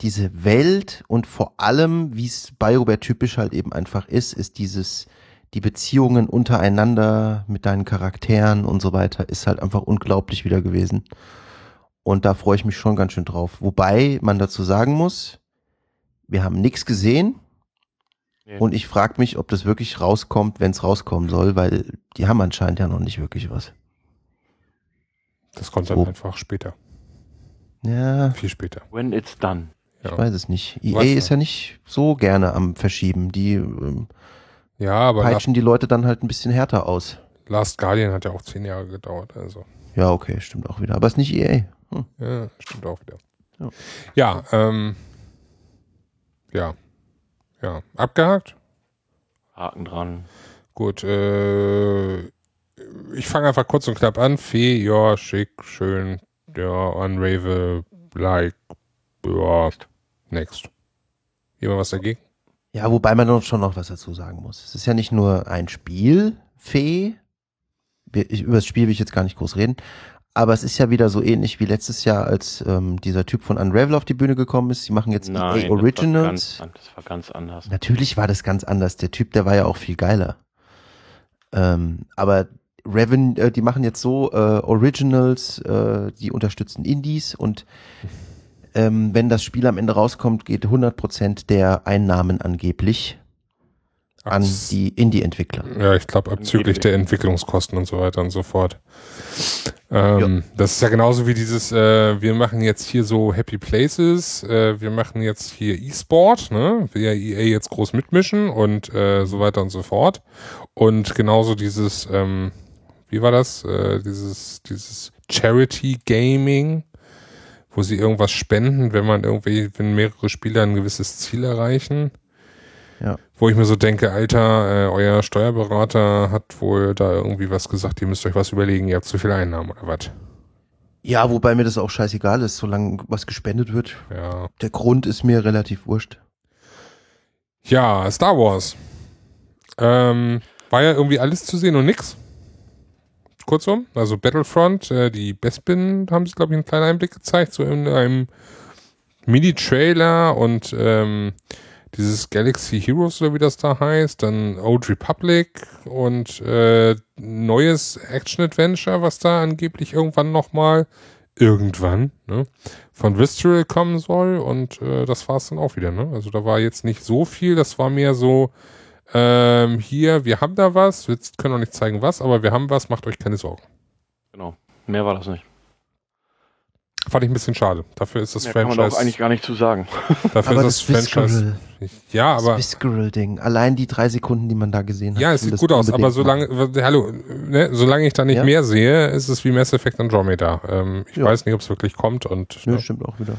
diese Welt und vor allem, wie es BioWare typisch halt eben einfach ist, ist dieses, die Beziehungen untereinander mit deinen Charakteren und so weiter, ist halt einfach unglaublich wieder gewesen. Und da freue ich mich schon ganz schön drauf. Wobei man dazu sagen muss, wir haben nichts gesehen. Nee. Und ich frage mich, ob das wirklich rauskommt, wenn es rauskommen soll, weil die haben anscheinend ja noch nicht wirklich was. Das kommt dann So. einfach später. Ja, Viel später. When it's done. ich Ja. weiß es nicht. EA Weiß ist ja nicht so gerne am Verschieben. Die ähm, Ja, aber peitschen die Leute dann halt ein bisschen härter aus. Last Guardian hat ja auch zehn Jahre gedauert. Also, Ja, okay, stimmt auch wieder. Aber es ist nicht EA. Hm. ja, stimmt auch wieder. Ja. Ja, ähm, ja, ja, abgehakt. Haken dran. Gut, äh, ich fange einfach kurz und knapp an. Fee, ja, schick, schön, ja, Unravel, like, ja, next. Jemand was dagegen? Ja, wobei man doch schon noch was dazu sagen muss. Es ist ja nicht nur ein Spiel, Fee. Über das Spiel will ich jetzt gar nicht groß reden. Aber es ist ja wieder so ähnlich wie letztes Jahr, als ähm, dieser Typ von Unravel auf die Bühne gekommen ist. Sie machen jetzt Nein, EA das war, Originals. ganz, das war ganz anders. Natürlich war das ganz anders. Der Typ, der war ja auch viel geiler. Ähm, aber Reven, äh, die machen jetzt so äh, Originals, äh, die unterstützen Indies und ähm, wenn das Spiel am Ende rauskommt, geht 100% der Einnahmen angeblich an die Indie-Entwickler. Ja, ich glaube, abzüglich der Entwicklungskosten und so weiter und so fort. Ähm, Das ist ja genauso wie dieses, äh, wir machen jetzt hier so Happy Places, äh, wir machen jetzt hier E-Sport, ne? Will ja EA jetzt groß mitmischen und äh, so weiter und so fort. Und genauso dieses, ähm, wie war das? Äh, dieses, dieses Charity Gaming, wo sie irgendwas spenden, wenn man irgendwie, wenn mehrere Spieler ein gewisses Ziel erreichen. Ja. Wo ich mir so denke, Alter, äh, euer Steuerberater hat wohl da irgendwie was gesagt, ihr müsst euch was überlegen, ihr habt zu viel Einnahmen oder was? Ja, wobei mir das auch scheißegal ist, solange was gespendet wird. Ja. Der Grund ist mir relativ wurscht. Ja, Star Wars. Ähm, war ja irgendwie alles zu sehen und nix. Kurzum, also Battlefront, äh, die Bespin haben sie, glaube ich, einen kleinen Einblick gezeigt, so in einem Mini-Trailer und ähm, dieses Galaxy Heroes oder wie das da heißt, dann Old Republic und äh, neues Action-Adventure, was da angeblich irgendwann nochmal, irgendwann, ne, von Visceral kommen soll und äh, das war's dann auch wieder, ne? Also da war jetzt nicht so viel, das war mehr so, ähm, hier, wir haben da was, wir können auch nicht zeigen was, aber wir haben was, macht euch keine Sorgen. Genau. Mehr war das nicht. Fand ich ein bisschen schade. Dafür ist das Mehr kann man Franchise. auch eigentlich gar nicht zu sagen. dafür aber ist das das Franchise. Ja, aber. das Visceral-Ding, allein die drei Sekunden, die man da gesehen hat. Ja, es sieht gut aus, aber solange, hallo, ne, solange ich da nicht Ja. mehr sehe, ist es wie Mass Effect Andromeda. Ähm, ich Ja. weiß nicht, ob es wirklich kommt und Nö, ne, stimmt auch wieder.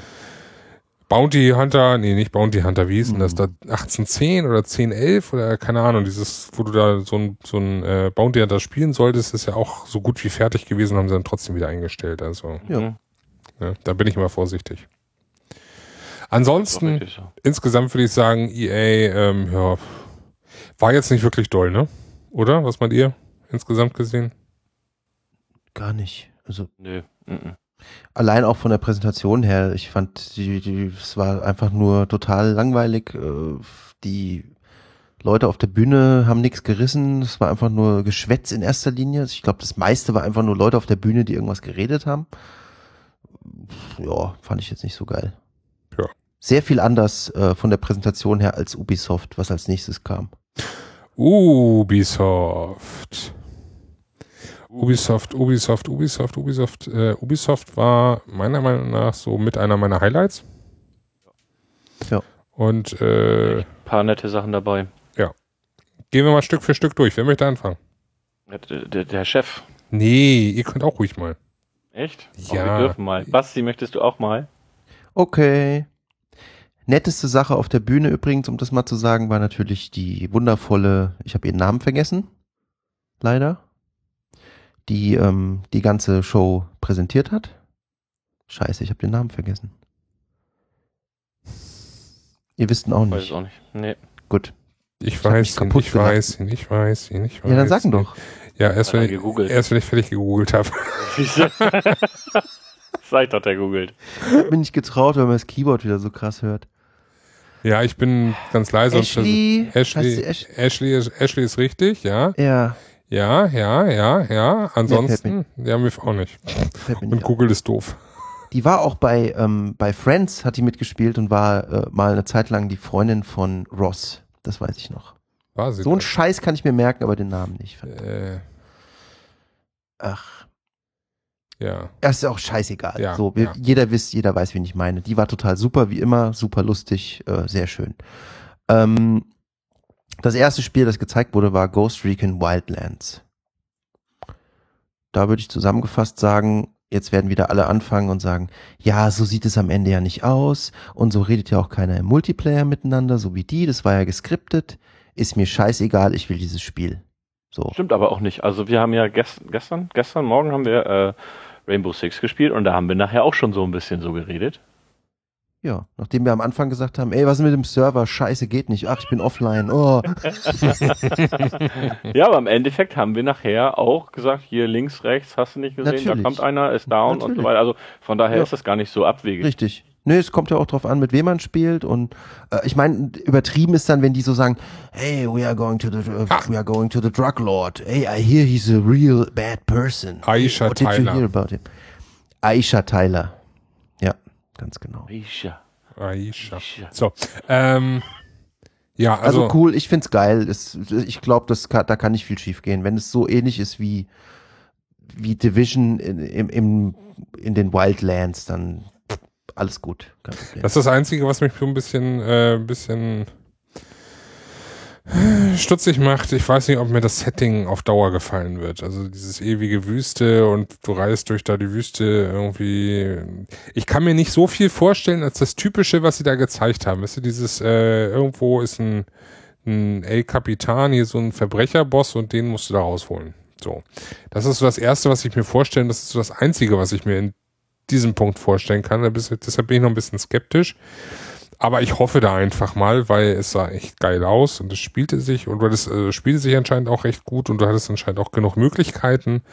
Bounty Hunter, nee, nicht Bounty Hunter, wie hieß denn das Mhm. da? 1810 oder 1011 oder keine Ahnung, dieses, wo du da so ein, so ein äh, Bounty Hunter spielen solltest, ist ja auch so gut wie fertig gewesen, haben sie dann trotzdem wieder eingestellt. Also, Ja. Ne, da bin ich mal vorsichtig. Ansonsten, richtig so. insgesamt würde ich sagen, EA, ähm, ja, war jetzt nicht wirklich doll, ne? Oder? Was meint ihr? Insgesamt gesehen? Gar nicht. Also Nö. Mhm. allein auch von der Präsentation her, ich fand, die, die, es war einfach nur total langweilig. Äh, Die Leute auf der Bühne haben nichts gerissen. Es war einfach nur Geschwätz in erster Linie. Ich glaube, das meiste war einfach nur Leute auf der Bühne, die irgendwas geredet haben. Ja, fand ich jetzt nicht so geil. Ja. Sehr viel anders äh, von der Präsentation her als Ubisoft, was als nächstes kam. Ubisoft. Ubisoft, Ubisoft, Ubisoft, Ubisoft. Äh, Ubisoft war meiner Meinung nach so mit einer meiner Highlights. Ja. Und äh, Ein paar nette Sachen dabei. gehen wir mal Stück für Stück durch. Wer möchte anfangen? Der, der, der Chef. Nee, ihr könnt auch ruhig mal. Echt? Oh, Ja. wir dürfen mal. Basti, möchtest du auch mal? Okay. Netteste Sache auf der Bühne übrigens, um das mal zu sagen, war natürlich die wundervolle, ich habe ihren Namen vergessen, leider, die ähm, die ganze Show präsentiert hat. Scheiße, ich habe den Namen vergessen. Ihr wisst ihn auch Weiß nicht. auch nicht. Nee. Gut. Ich mich weiß ihn, kaputt ich gelacht. weiß ihn, ich weiß ihn, ich weiß Ja, dann sag ihn ihn. Ja, erst wenn, ich, erst wenn ich fertig gegoogelt habe. Seid doch der googelt. Bin nicht getraut, weil man das Keyboard wieder so krass hört. Ja, ich bin ganz leise Ashley. und Ashley, Ash- Ashley, ist, Ashley ist richtig, ja. Ja, Ja, ja, ja, ja. Ansonsten, ja, mir auch nicht. Und. Google ist doof. Die war auch bei, ähm, bei Friends, hat die mitgespielt und war äh, mal eine Zeit lang die Freundin von Ross. Das weiß ich noch. Sie So ein? Scheiß kann ich mir merken, aber den Namen nicht. äh, Ach, ja. das ist ja auch scheißegal. Ja, so, wir, ja. Jeder wisst, jeder weiß, wen ich meine. Die war total super, wie immer, super lustig, äh, sehr schön. Ähm, das erste Spiel, das gezeigt wurde, war Ghost Recon Wildlands. Da würde ich zusammengefasst sagen, jetzt werden wieder alle anfangen und sagen, ja, so sieht es am Ende ja nicht aus und so redet ja auch keiner im Multiplayer miteinander, so wie die, das war ja geskriptet. Ist mir scheißegal, ich will dieses Spiel. So. Stimmt aber auch nicht. Also wir haben ja gest gestern, gestern Morgen haben wir äh, Rainbow Six gespielt und da haben wir nachher auch schon so ein bisschen so geredet. Ja, nachdem wir am Anfang gesagt haben, ey, was ist mit dem Server? Scheiße, geht nicht. Ach, ich bin offline. Oh. Ja, aber im Endeffekt haben wir nachher auch gesagt, hier links, rechts, hast du nicht gesehen, Natürlich. da kommt einer, ist down und so Natürlich. weiter. Also von daher Ja. ist das gar nicht so abwegig. Richtig. Nee, es kommt ja auch drauf an, mit wem man spielt und äh, ich meine, übertrieben ist dann, wenn die so sagen, hey, we are going to the uh, we are going to the drug lord. Hey, I hear he's a real bad person. Aisha What did you Tyler. hear about him? Aisha Tyler. Ja, ganz genau. Aisha, Aisha. Aisha. So, ähm, ja, Also, also, cool, ich find's geil. Es, ich glaube, das kann, da kann nicht viel schief gehen. Wenn es so ähnlich ist wie, wie Division in, im, im, in den Wildlands, dann alles gut. Das ist das Einzige, was mich so ein bisschen, äh, bisschen äh, stutzig macht. Ich weiß nicht, ob mir das Setting auf Dauer gefallen wird. Also dieses ewige Wüste und du reist durch da die Wüste irgendwie. Ich kann mir nicht so viel vorstellen als das Typische, was sie da gezeigt haben. Weißt du, dieses, äh, irgendwo ist ein, ein El Capitan, hier so ein Verbrecherboss und den musst du da rausholen. So. Das ist so das Erste, was ich mir vorstelle. Das ist so das Einzige, was ich mir in diesem Punkt vorstellen kann. Deshalb bin ich noch ein bisschen skeptisch. Aber ich hoffe da einfach mal, weil es sah echt geil aus und es spielte sich und weil es äh, spielte sich anscheinend auch recht gut und du hattest anscheinend auch genug Möglichkeiten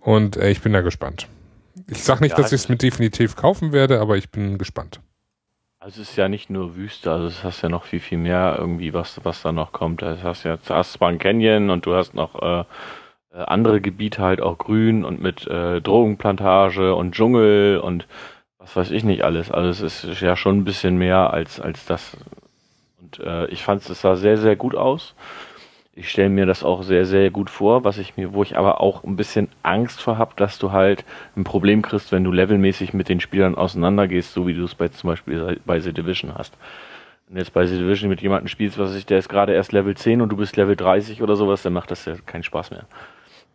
und äh, ich bin da gespannt. Ich sag nicht, Ja, dass ich es mir definitiv kaufen werde, aber ich bin gespannt. Also es ist ja nicht nur Wüste, also es hast ja noch viel, viel mehr irgendwie, was, was da noch kommt. Also hast ja, du hast zwar ein Canyon und du hast noch äh, äh, andere Gebiete halt auch grün und mit äh, Drogenplantage und Dschungel und was weiß ich nicht alles. Also es ist ja schon ein bisschen mehr als, als das. Und äh, ich fand es sah sehr, sehr gut aus. Ich stelle mir das auch sehr, sehr gut vor, was ich mir, wo ich aber auch ein bisschen Angst vor habe, dass du halt ein Problem kriegst, wenn du levelmäßig mit den Spielern auseinandergehst, so wie du es bei zum Beispiel bei The Division hast. Wenn du jetzt bei The Division mit jemandem spielst, was ich, der ist gerade erst Level 10 und du bist Level 30 oder sowas, dann macht das ja keinen Spaß mehr.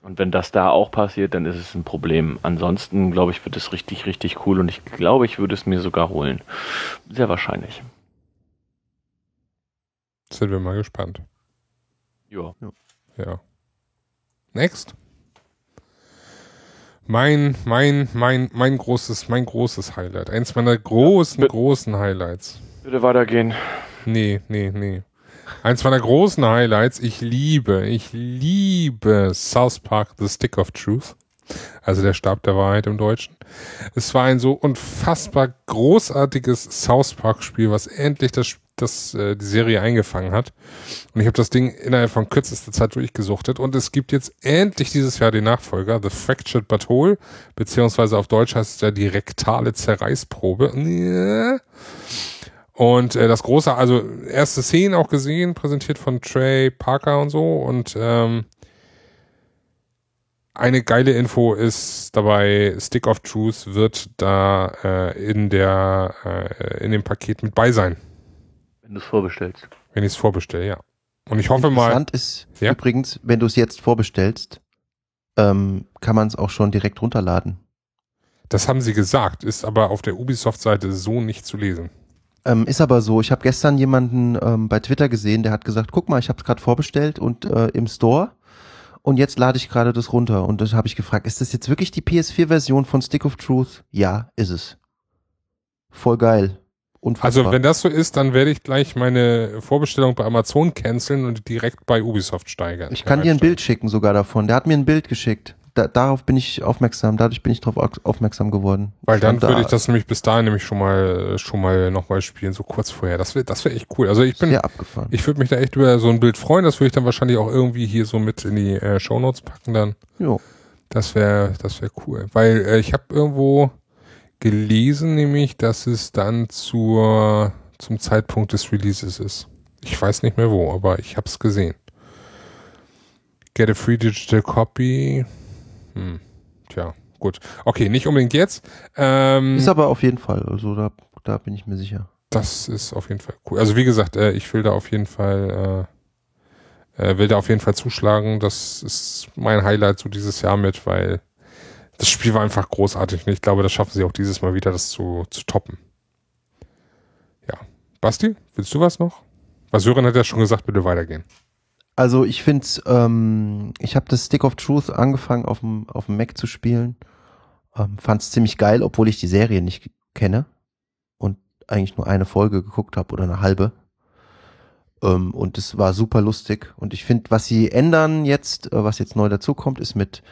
Und wenn das da auch passiert, dann ist es ein Problem. Ansonsten, glaube ich, wird es richtig, richtig cool und ich glaube, ich würde es mir sogar holen. Sehr wahrscheinlich. Sind wir mal gespannt. Ja. Ja. Next. Mein, mein, mein, mein großes, mein großes Highlight. Eins meiner großen, Ja. großen Highlights. Bitte weitergehen. Nee, nee, nee. Eins meiner großen Highlights. Ich liebe, ich liebe South Park The Stick of Truth. Also der Stab der Wahrheit im Deutschen. Es war ein so unfassbar großartiges South Park Spiel, was endlich das, das äh, die Serie eingefangen hat. Und ich habe das Ding innerhalb von kürzester Zeit durchgesuchtet. Und es gibt jetzt endlich dieses Jahr den Nachfolger, The Fractured But Whole, beziehungsweise auf Deutsch heißt es ja die rektale Zerreißprobe. Ja. Und äh, das große, also erste Szenen auch gesehen, präsentiert von Trey Parker und so. Und ähm, eine geile Info ist dabei, Stick of Truth wird da äh, in der äh, in dem Paket mit bei sein, Wenn du es vorbestellst. wenn ich es vorbestelle, ja. Und ich hoffe mal, Interessant ist Ja? übrigens, wenn du es jetzt vorbestellst, ähm, kann man es auch schon direkt runterladen. das haben sie gesagt, ist aber auf der Ubisoft-Seite so nicht zu lesen. Ähm, ist aber so, ich habe gestern jemanden ähm, bei Twitter gesehen, der hat gesagt, guck mal, ich habe es gerade vorbestellt und äh, im Store und jetzt lade ich gerade das runter und das habe ich gefragt, ist das jetzt wirklich die PS4-Version von Stick of Truth? Ja, ist es. Voll geil. Unfassbar. Also wenn das so ist, dann werde ich gleich meine Vorbestellung bei Amazon canceln und direkt bei Ubisoft steigern. ich kann dir ein Bild schicken sogar davon. Der hat mir ein Bild geschickt. Da, darauf bin ich aufmerksam, dadurch bin ich darauf au- aufmerksam geworden. Weil dann würde da ich das nämlich bis dahin nämlich schon mal schon mal nochmal spielen, so kurz vorher. Das wäre das wäre echt cool. Also ich bin sehr abgefahren. ich würde mich da echt über so ein Bild freuen. Das würde ich dann wahrscheinlich auch irgendwie hier so mit in die äh, Shownotes packen dann. jo. Das wäre das wäre cool. Weil äh, ich habe irgendwo gelesen, nämlich, dass es dann zur zum Zeitpunkt des Releases ist. Ich weiß nicht mehr wo, aber ich habe es gesehen. Get a free digital copy. Hm. Tja, gut. Okay, nicht unbedingt jetzt. Ähm, Ist aber auf jeden Fall, also da, da bin ich mir sicher. das ist auf jeden Fall cool. Also wie gesagt, äh, ich will da auf jeden Fall, äh, äh, will da auf jeden Fall zuschlagen. Das ist mein Highlight so dieses Jahr mit, weil das Spiel war einfach großartig und ich glaube, das schaffen sie auch dieses Mal wieder, das zu, zu toppen. Ja. Basti, willst du was noch? Weil Sören hat ja schon gesagt, bitte weitergehen. Also ich find's, ähm, ich habe das Stick of Truth angefangen auf dem auf dem Mac zu spielen. Ähm, fand's ziemlich geil, obwohl ich die Serie nicht kenne und eigentlich nur eine Folge geguckt habe oder eine halbe. Ähm, und es war super lustig. Und ich finde, was sie ändern jetzt, äh, was jetzt neu dazukommt, ist mit,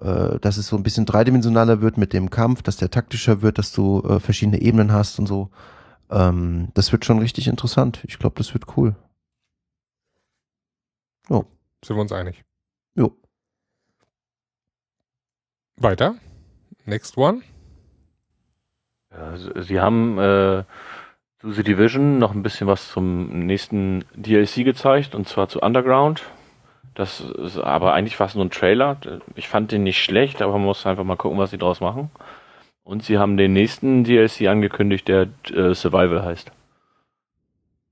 äh, dass es so ein bisschen dreidimensionaler wird mit dem Kampf, dass der taktischer wird, dass du äh, verschiedene Ebenen hast und so. Ähm, das wird schon richtig interessant. Ich glaube, das wird cool. Sind wir uns einig? Jo. Weiter. Next one. Ja, sie- sie haben äh, zu The Division noch ein bisschen was zum nächsten DLC gezeigt, und zwar zu Underground. Das ist aber eigentlich fast nur ein Trailer. Ich fand den nicht schlecht, aber man muss einfach mal gucken, was sie draus machen. Und sie haben den nächsten DLC angekündigt, der äh, Survival heißt.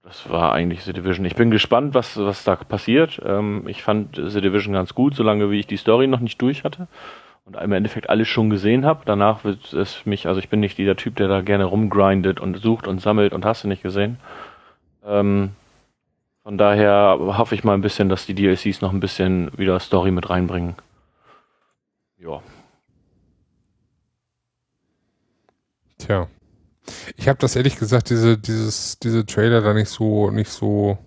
Das war eigentlich The Division. Ich bin gespannt, was, was da passiert. Ähm, ich fand The Division ganz gut, solange wie ich die Story noch nicht durch hatte und im Endeffekt alles schon gesehen habe. Danach wird es mich, also ich bin nicht dieser Typ, der da gerne rumgrindet und sucht und sammelt und hast du nicht gesehen. Ähm, von daher hoffe ich mal ein bisschen, dass die DLCs noch ein bisschen wieder Story mit reinbringen. Ja. Tja. Ich habe das ehrlich gesagt, diese, dieses, diese Trailer da nicht so, nicht so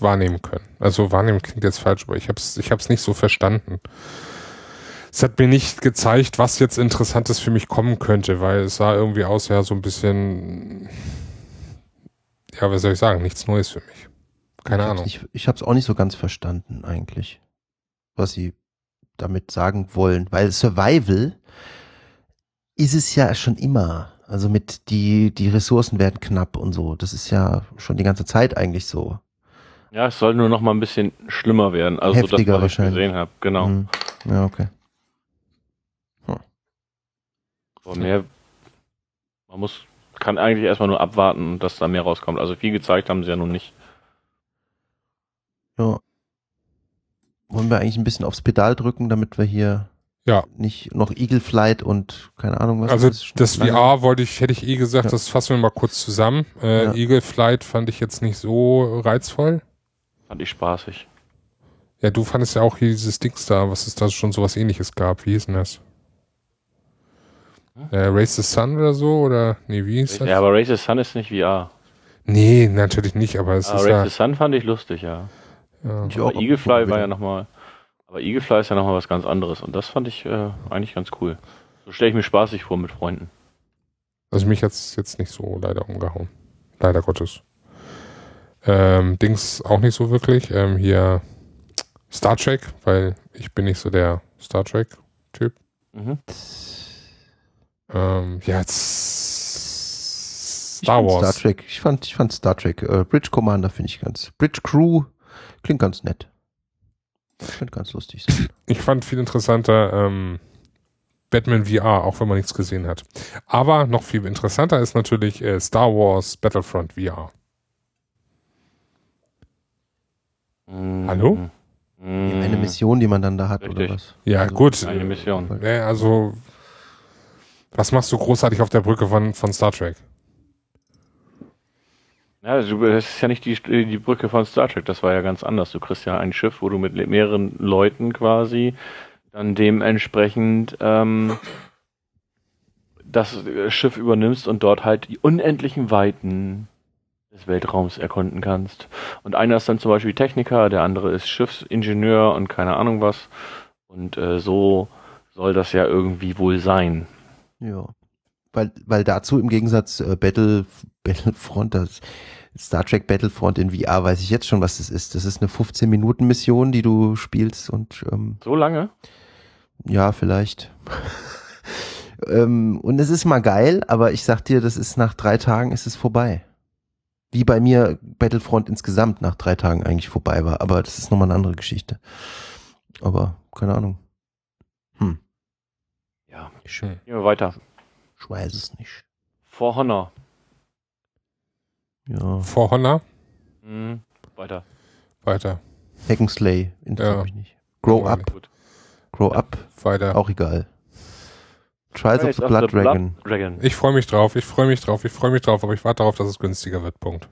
wahrnehmen können. Also wahrnehmen klingt jetzt falsch, aber ich habe es ich hab's nicht so verstanden. Es hat mir nicht gezeigt, was jetzt Interessantes für mich kommen könnte, weil es sah irgendwie aus, ja, so ein bisschen, ja, was soll ich sagen, nichts Neues für mich. Keine ich Ahnung. Hab's nicht, ich habe es auch nicht so ganz verstanden eigentlich, was sie damit sagen wollen, weil Survival ist es ja schon immer. Also mit die die Ressourcen werden knapp und so. Das ist ja schon die ganze Zeit eigentlich so. Ja, es soll nur noch mal ein bisschen schlimmer werden. Also Heftiger das, was ich gesehen habe. Genau. Hm. Ja, okay. Aber mehr, man muss, kann eigentlich erstmal nur abwarten, dass da mehr rauskommt. Also viel gezeigt haben sie ja nun nicht. Ja. Wollen wir eigentlich ein bisschen aufs Pedal drücken, damit wir hier Ja. nicht noch Eagle Flight und keine Ahnung was. Also das lange- VR wollte ich, hätte ich eh gesagt, Ja. das fassen wir mal kurz zusammen. Äh, Ja. Eagle Flight fand ich jetzt nicht so reizvoll. Fand ich spaßig. Ja, du fandest ja auch hier dieses Dings da, was es da schon sowas ähnliches gab. Wie hieß denn das? Hm? Äh, Race the Sun oder so? Oder, nee, wie hieß das? Ja, aber Race the Sun ist nicht VR. Nee, natürlich nicht, aber es Ah, ist Race ja, the Sun fand ich lustig, ja. ja. Ich Aber auch Eagle Fly war ja nochmal, aber Eagle Fly ist ja nochmal was ganz anderes und das fand ich äh, eigentlich ganz cool. So stelle ich mir spaßig vor mit Freunden. Also mich hat's jetzt nicht so leider umgehauen. Leider Gottes. Ähm, Dings auch nicht so wirklich. Ähm, hier Star Trek, weil ich bin nicht so der Star Trek-Typ. Mhm. Ähm, ja, Star Wars. Star Trek. Ich fand, ich fand Star Trek. Äh, Bridge Commander finde ich ganz. Bridge Crew klingt ganz nett. Könnte ganz lustig sein. Ich fand viel interessanter ähm, Batman VR, auch wenn man nichts gesehen hat. Aber noch viel interessanter ist natürlich äh, Star Wars Battlefront VR. Mhm. Hallo? Mhm. Eine Mission, die man dann da hat Richtig. oder was? Ja, Also, gut. Eine Mission. Äh, also, was machst du großartig auf der Brücke von, von Star Trek? Ja, du- das ist ja nicht die, die Brücke von Star Trek, das war ja ganz anders. Du kriegst ja ein Schiff, wo du mit mehreren Leuten quasi dann dementsprechend ähm, das Schiff übernimmst und dort halt die unendlichen Weiten des Weltraums erkunden kannst. Und einer ist dann zum Beispiel Techniker, der andere ist Schiffsingenieur und keine Ahnung was. Und äh, so soll das ja irgendwie wohl sein. Ja. Weil, weil dazu im Gegensatz äh, Battle, Battlefront, das Star Trek Battlefront in VR weiß ich jetzt schon, was das ist. Das ist eine 15-Minuten-Mission, die du spielst und ähm, So lange? ja, vielleicht. ähm, und es ist mal geil, aber ich sag dir, das ist nach drei Tagen ist es vorbei. Wie bei mir Battlefront insgesamt nach drei Tagen eigentlich vorbei war, aber das ist nochmal eine andere Geschichte. Aber keine Ahnung. Hm, Ja. schön. Gehen wir weiter. Ich weiß es nicht. For Honor. Ja. For Honor. Mhm. Weiter. Weiter. Hack Slay, interessiert Ja. mich nicht. Grow Langweilig. Up, Gut. Grow Up, Weiter. auch egal. Trials of the Blood Dragon. Dragon. Ich freue mich drauf, ich freue mich drauf, ich freue mich drauf, aber ich warte darauf, dass es günstiger wird. Punkt.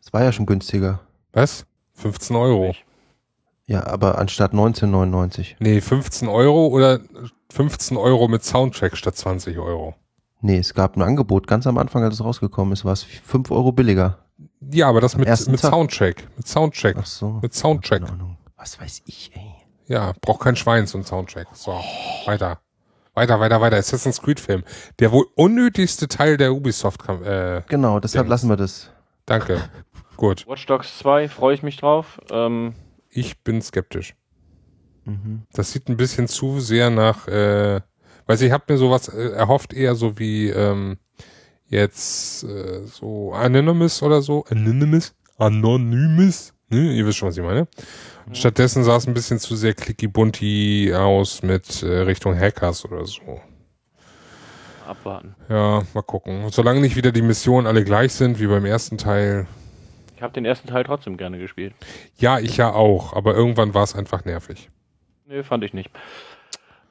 Es war ja schon günstiger. Was? 15 Euro. Ja, aber anstatt 19,99. Nee, 15 Euro oder 15 Euro mit Soundtrack statt 20 Euro. Nee, es gab ein Angebot. Ganz am Anfang, als es rausgekommen ist, war es 5 Euro billiger. Ja, aber das Am mit, mit Tag. Soundtrack. Mit Soundtrack. Ach so. Mit. Keine Ahnung. Was weiß ich, ey. Ja, braucht kein Schwein so ein Soundtrack. So, weiter. Weiter, weiter, weiter. Assassin's Creed Film. Der wohl unnötigste Teil der Ubisoft. Äh, Genau, deshalb lassen wir das. danke. Gut. Watch Dogs 2, freue ich mich drauf. Ähm, Ich bin skeptisch. Mhm. Das sieht ein bisschen zu sehr nach, äh, weiß ich, ich habe mir sowas äh, erhofft, eher so wie ähm, jetzt äh, so Anonymous oder so. Anonymous? Anonymous? Ne? Ihr wisst schon, was ich meine. Stattdessen sah es ein bisschen zu sehr clicky bunty aus mit äh, Richtung Hackers oder so. abwarten. Ja, mal gucken. Solange nicht wieder die Missionen alle gleich sind wie beim ersten Teil. Ich habe den ersten Teil trotzdem gerne gespielt. Ja, ich ja auch, aber irgendwann war es einfach nervig. Nee, fand ich nicht.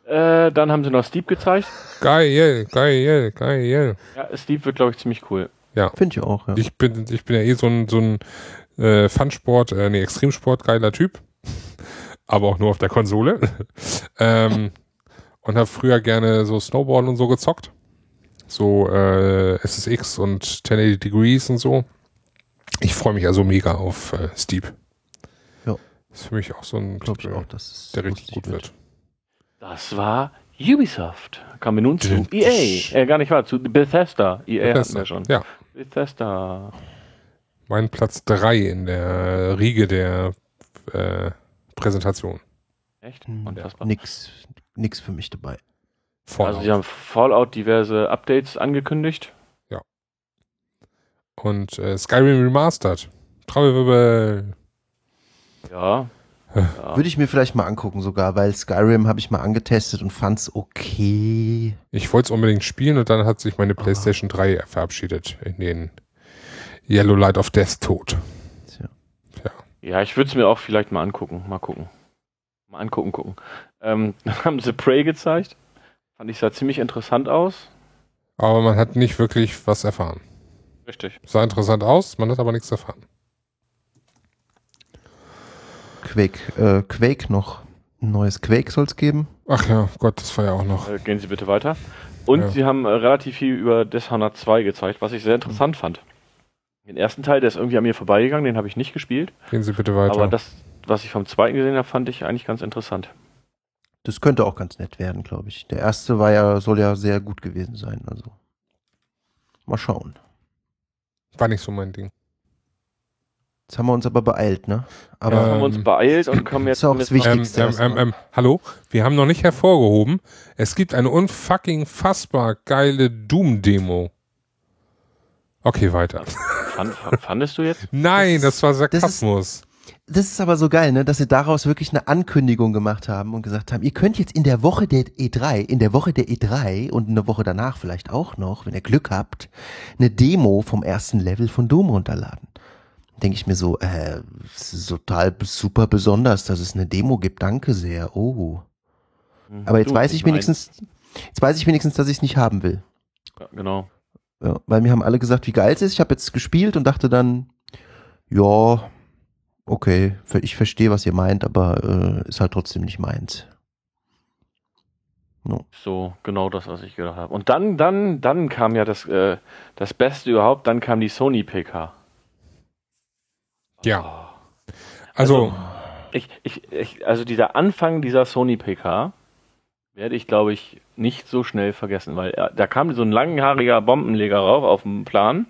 Äh, dann haben sie noch Steep gezeigt. Geil, geil, geil. Ja, Steep wird, glaube ich, ziemlich cool. Finde ich auch, ja. Ich bin, ich bin ja eh so ein, so ein äh, Funsport, äh, nee, Extremsport geiler Typ. Aber auch nur auf der Konsole. ähm, und habe früher gerne so Snowboard und so gezockt. So äh, SSX und 1080 Degrees und so. Ich freue mich also mega auf äh, Steep. Ja. Ist für mich auch so ein Titel, auch, dass es der richtig gut wird. Das war Ubisoft. Kommen wir nun zu EA. Äh, gar nicht wahr, zu Bethesda. EA hatten wir schon. Ja, Bethesda. mein Platz drei in der Riege der äh, Präsentation. Echt? Hm, Unfassbar. Nix, nix für mich dabei. Fallout. Also sie haben Fallout diverse Updates angekündigt. Und äh, Skyrim Remastered. Trommelwirbel. Ja. Ja. Würde ich mir vielleicht mal angucken sogar, weil Skyrim habe ich mal angetestet und fand's okay. Ich wollte es unbedingt spielen und dann hat sich meine PlayStation 3 verabschiedet in den Yellow Light of Death Tod. Tja. Ja. Ja, ich würde es mir auch vielleicht mal angucken. Mal gucken. Mal angucken, gucken. Ähm, dann haben sie Prey gezeigt. Fand ich sah ziemlich interessant aus. Aber man hat nicht wirklich was erfahren. Richtig. Sah interessant aus, man hat aber nichts erfahren. Quake, äh, Quake noch. Ein neues Quake soll's geben. Ach ja, Gott, das war ja auch noch. Äh, gehen Sie bitte weiter. Und Ja. sie haben äh, relativ viel über Dishonored 2 gezeigt, was ich sehr interessant fand. Den ersten Teil, der ist irgendwie an mir vorbeigegangen, den habe ich nicht gespielt. Gehen Sie bitte weiter. Aber das, was ich vom zweiten gesehen habe, fand ich eigentlich ganz interessant. Das könnte auch ganz nett werden, glaube ich. Der erste war ja, soll ja sehr gut gewesen sein. Also mal schauen. war nicht so mein Ding. Jetzt haben wir uns aber beeilt, ne? Aber Jetzt haben wir Ähm, uns beeilt und kommen jetzt ist auch das Wichtigste. Ähm, ähm, ähm, ähm, hallo, wir haben noch nicht hervorgehoben, es gibt eine unfucking fassbar geile Doom-Demo. Okay, weiter. Fand, fandest du jetzt? Nein, Das das, war ist- Sarkasmus. Das ist aber so geil, ne, dass sie daraus wirklich eine Ankündigung gemacht haben und gesagt haben, ihr könnt jetzt in der Woche der E3, in der Woche der E3 und eine Woche danach vielleicht auch noch, wenn ihr Glück habt, eine Demo vom ersten Level von Doom runterladen. Denke ich mir so, äh, es ist total super besonders, dass es eine Demo gibt. Danke sehr. Oh. Hm, Aber jetzt du, weiß ich mein- wenigstens, jetzt weiß ich wenigstens, dass ich es nicht haben will. Ja, genau. Ja, weil mir haben alle gesagt, wie geil es ist. Ich habe jetzt gespielt und dachte dann, ja, okay, ich verstehe, was ihr meint, aber äh, ist halt trotzdem nicht meins. No. So, genau das, was ich gedacht habe. Und dann, dann, dann kam ja das, äh, das Beste überhaupt, dann kam die Sony PK. Ja. Also, Ich, ich, ich, also dieser Anfang dieser Sony PK werde ich, glaube ich, nicht so schnell vergessen, weil äh, da kam so ein langhaariger Bombenleger rauf auf dem Plan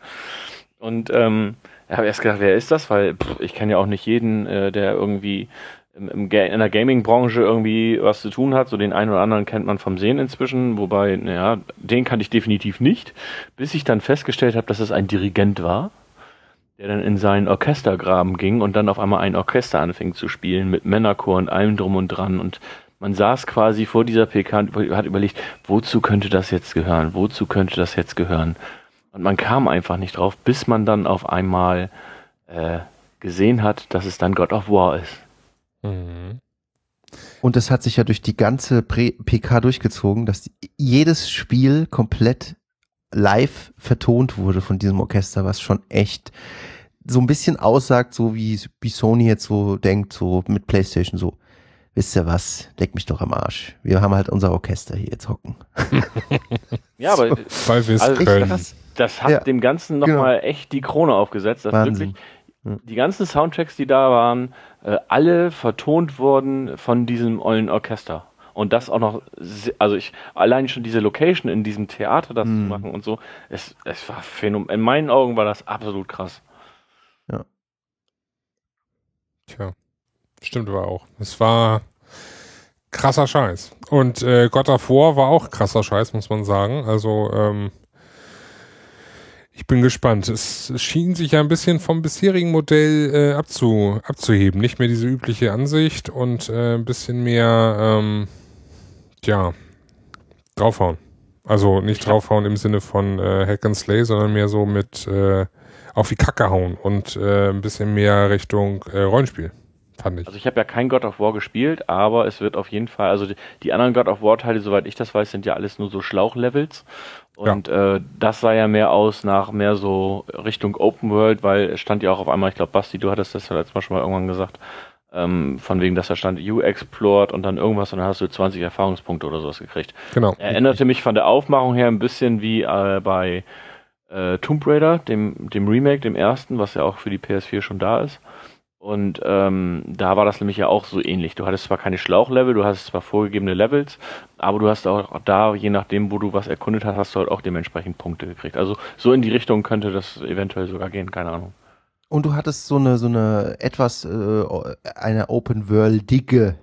und ähm, habe erst gedacht, wer ist das? Weil pff, ich kenne ja auch nicht jeden, äh, der irgendwie im, im, in der Gaming-Branche irgendwie was zu tun hat. So den einen oder anderen kennt man vom Sehen inzwischen, wobei, naja, den kannte ich definitiv nicht, bis ich dann festgestellt habe, dass es ein Dirigent war der dann in seinen Orchestergraben ging und dann auf einmal ein Orchester anfing zu spielen mit Männerchor und allem drum und dran und man saß quasi vor dieser PK und hat überlegt, wozu könnte das jetzt gehören, wozu könnte das jetzt gehören und man kam einfach nicht drauf, bis man dann auf einmal äh, gesehen hat, dass es dann God of War ist. mhm. Und es hat sich ja durch die ganze PK durchgezogen, dass jedes Spiel komplett live vertont wurde von diesem Orchester, was schon echt so ein bisschen aussagt, so wie, wie Sony jetzt so denkt, so mit PlayStation so. Wisst ihr was? Leck mich doch am Arsch. Wir haben halt unser Orchester hier jetzt hocken. Ja, aber weil wir es Also, können. krass. das hat Ja, dem Ganzen nochmal echt die Krone aufgesetzt, dass Wahnsinn. wirklich die ganzen Soundtracks, die da waren, äh, alle vertont wurden von diesem ollen Orchester. Und das auch noch, also ich, allein schon diese Location in diesem Theater das Mhm. zu machen und so, es, es war phänomenal. In meinen Augen war das absolut krass. Tja, stimmt aber auch. Es war krasser Scheiß. Und äh, God of War auch krasser Scheiß, muss man sagen. Also, ähm, ich bin gespannt. Es, es schien sich ja ein bisschen vom bisherigen Modell äh, abzu, abzuheben. Nicht mehr diese übliche Ansicht und äh, ein bisschen mehr, ähm, ja, draufhauen. Also nicht draufhauen im Sinne von äh, Hack and Slay, sondern mehr so mit äh, auf die Kacke hauen und äh, ein bisschen mehr Richtung äh, Rollenspiel, fand ich. Also ich habe ja kein God of War gespielt, aber es wird auf jeden Fall, also die, die anderen God of War Teile, soweit ich das weiß, sind ja alles nur so Schlauchlevels. Und äh, das sah ja mehr aus nach mehr so Richtung Open World, weil es stand ja auch auf einmal, ich glaube, Basti, du hattest das ja letztes Mal schon mal irgendwann gesagt, ähm, von wegen, dass da stand You Explored und dann irgendwas und dann hast du 20 Erfahrungspunkte oder sowas gekriegt. Genau. Erinnerte mich von der Aufmachung her ein bisschen wie äh, bei äh, Tomb Raider, dem, dem Remake, dem ersten, was ja auch für die PS4 schon da ist. Und ähm, da war das nämlich ja auch so ähnlich. Du hattest zwar keine Schlauchlevel, du hattest zwar vorgegebene Levels, aber du hast auch da, je nachdem, wo du was erkundet hast, hast du halt auch dementsprechend Punkte gekriegt. Also so in die Richtung könnte das eventuell sogar gehen, keine Ahnung. Und du hattest so eine, so eine etwas, äh, eine open-worldige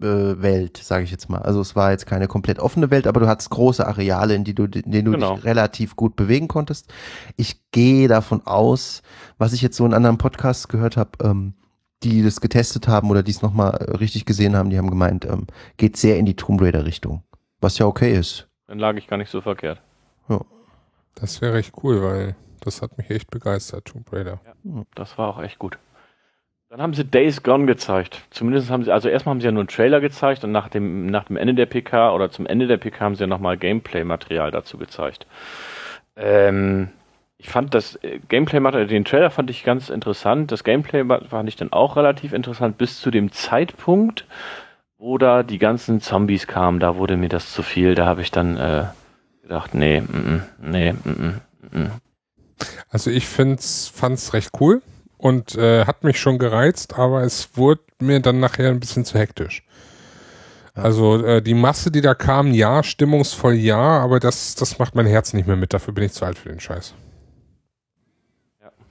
äh, Welt, sage ich jetzt mal. Also es war jetzt keine komplett offene Welt, aber du hattest große Areale, in die du, in denen du Genau. dich relativ gut bewegen konntest. Ich gehe davon aus, was ich jetzt so in anderen Podcasts gehört habe, ähm, die das getestet haben oder die es nochmal richtig gesehen haben, die haben gemeint, ähm, geht sehr in die Tomb Raider Richtung. Was ja okay ist. Dann lag ich gar nicht so verkehrt. Das wäre recht cool, weil das hat mich echt begeistert, Tomb Raider. Das war auch echt gut. Dann haben sie Days Gone gezeigt. Zumindest haben sie, also erstmal haben sie ja nur einen Trailer gezeigt und nach dem, nach dem Ende der PK oder zum Ende der PK haben sie ja nochmal Gameplay-Material dazu gezeigt. Ähm, ich fand das äh, Gameplay-Material, den Trailer fand ich ganz interessant. Das Gameplay fand ich dann auch relativ interessant bis zu dem Zeitpunkt, wo da die ganzen Zombies kamen. Da wurde mir das zu viel. Da habe ich dann äh, gedacht, nee, mm, nee, mm, mm. Also ich find's, fand's recht cool und äh, hat mich schon gereizt, aber es wurde mir dann nachher ein bisschen zu hektisch. Ja. Also äh, die Masse, die da kam, ja, stimmungsvoll ja, aber das, das macht mein Herz nicht mehr mit. Dafür bin ich zu alt für den Scheiß.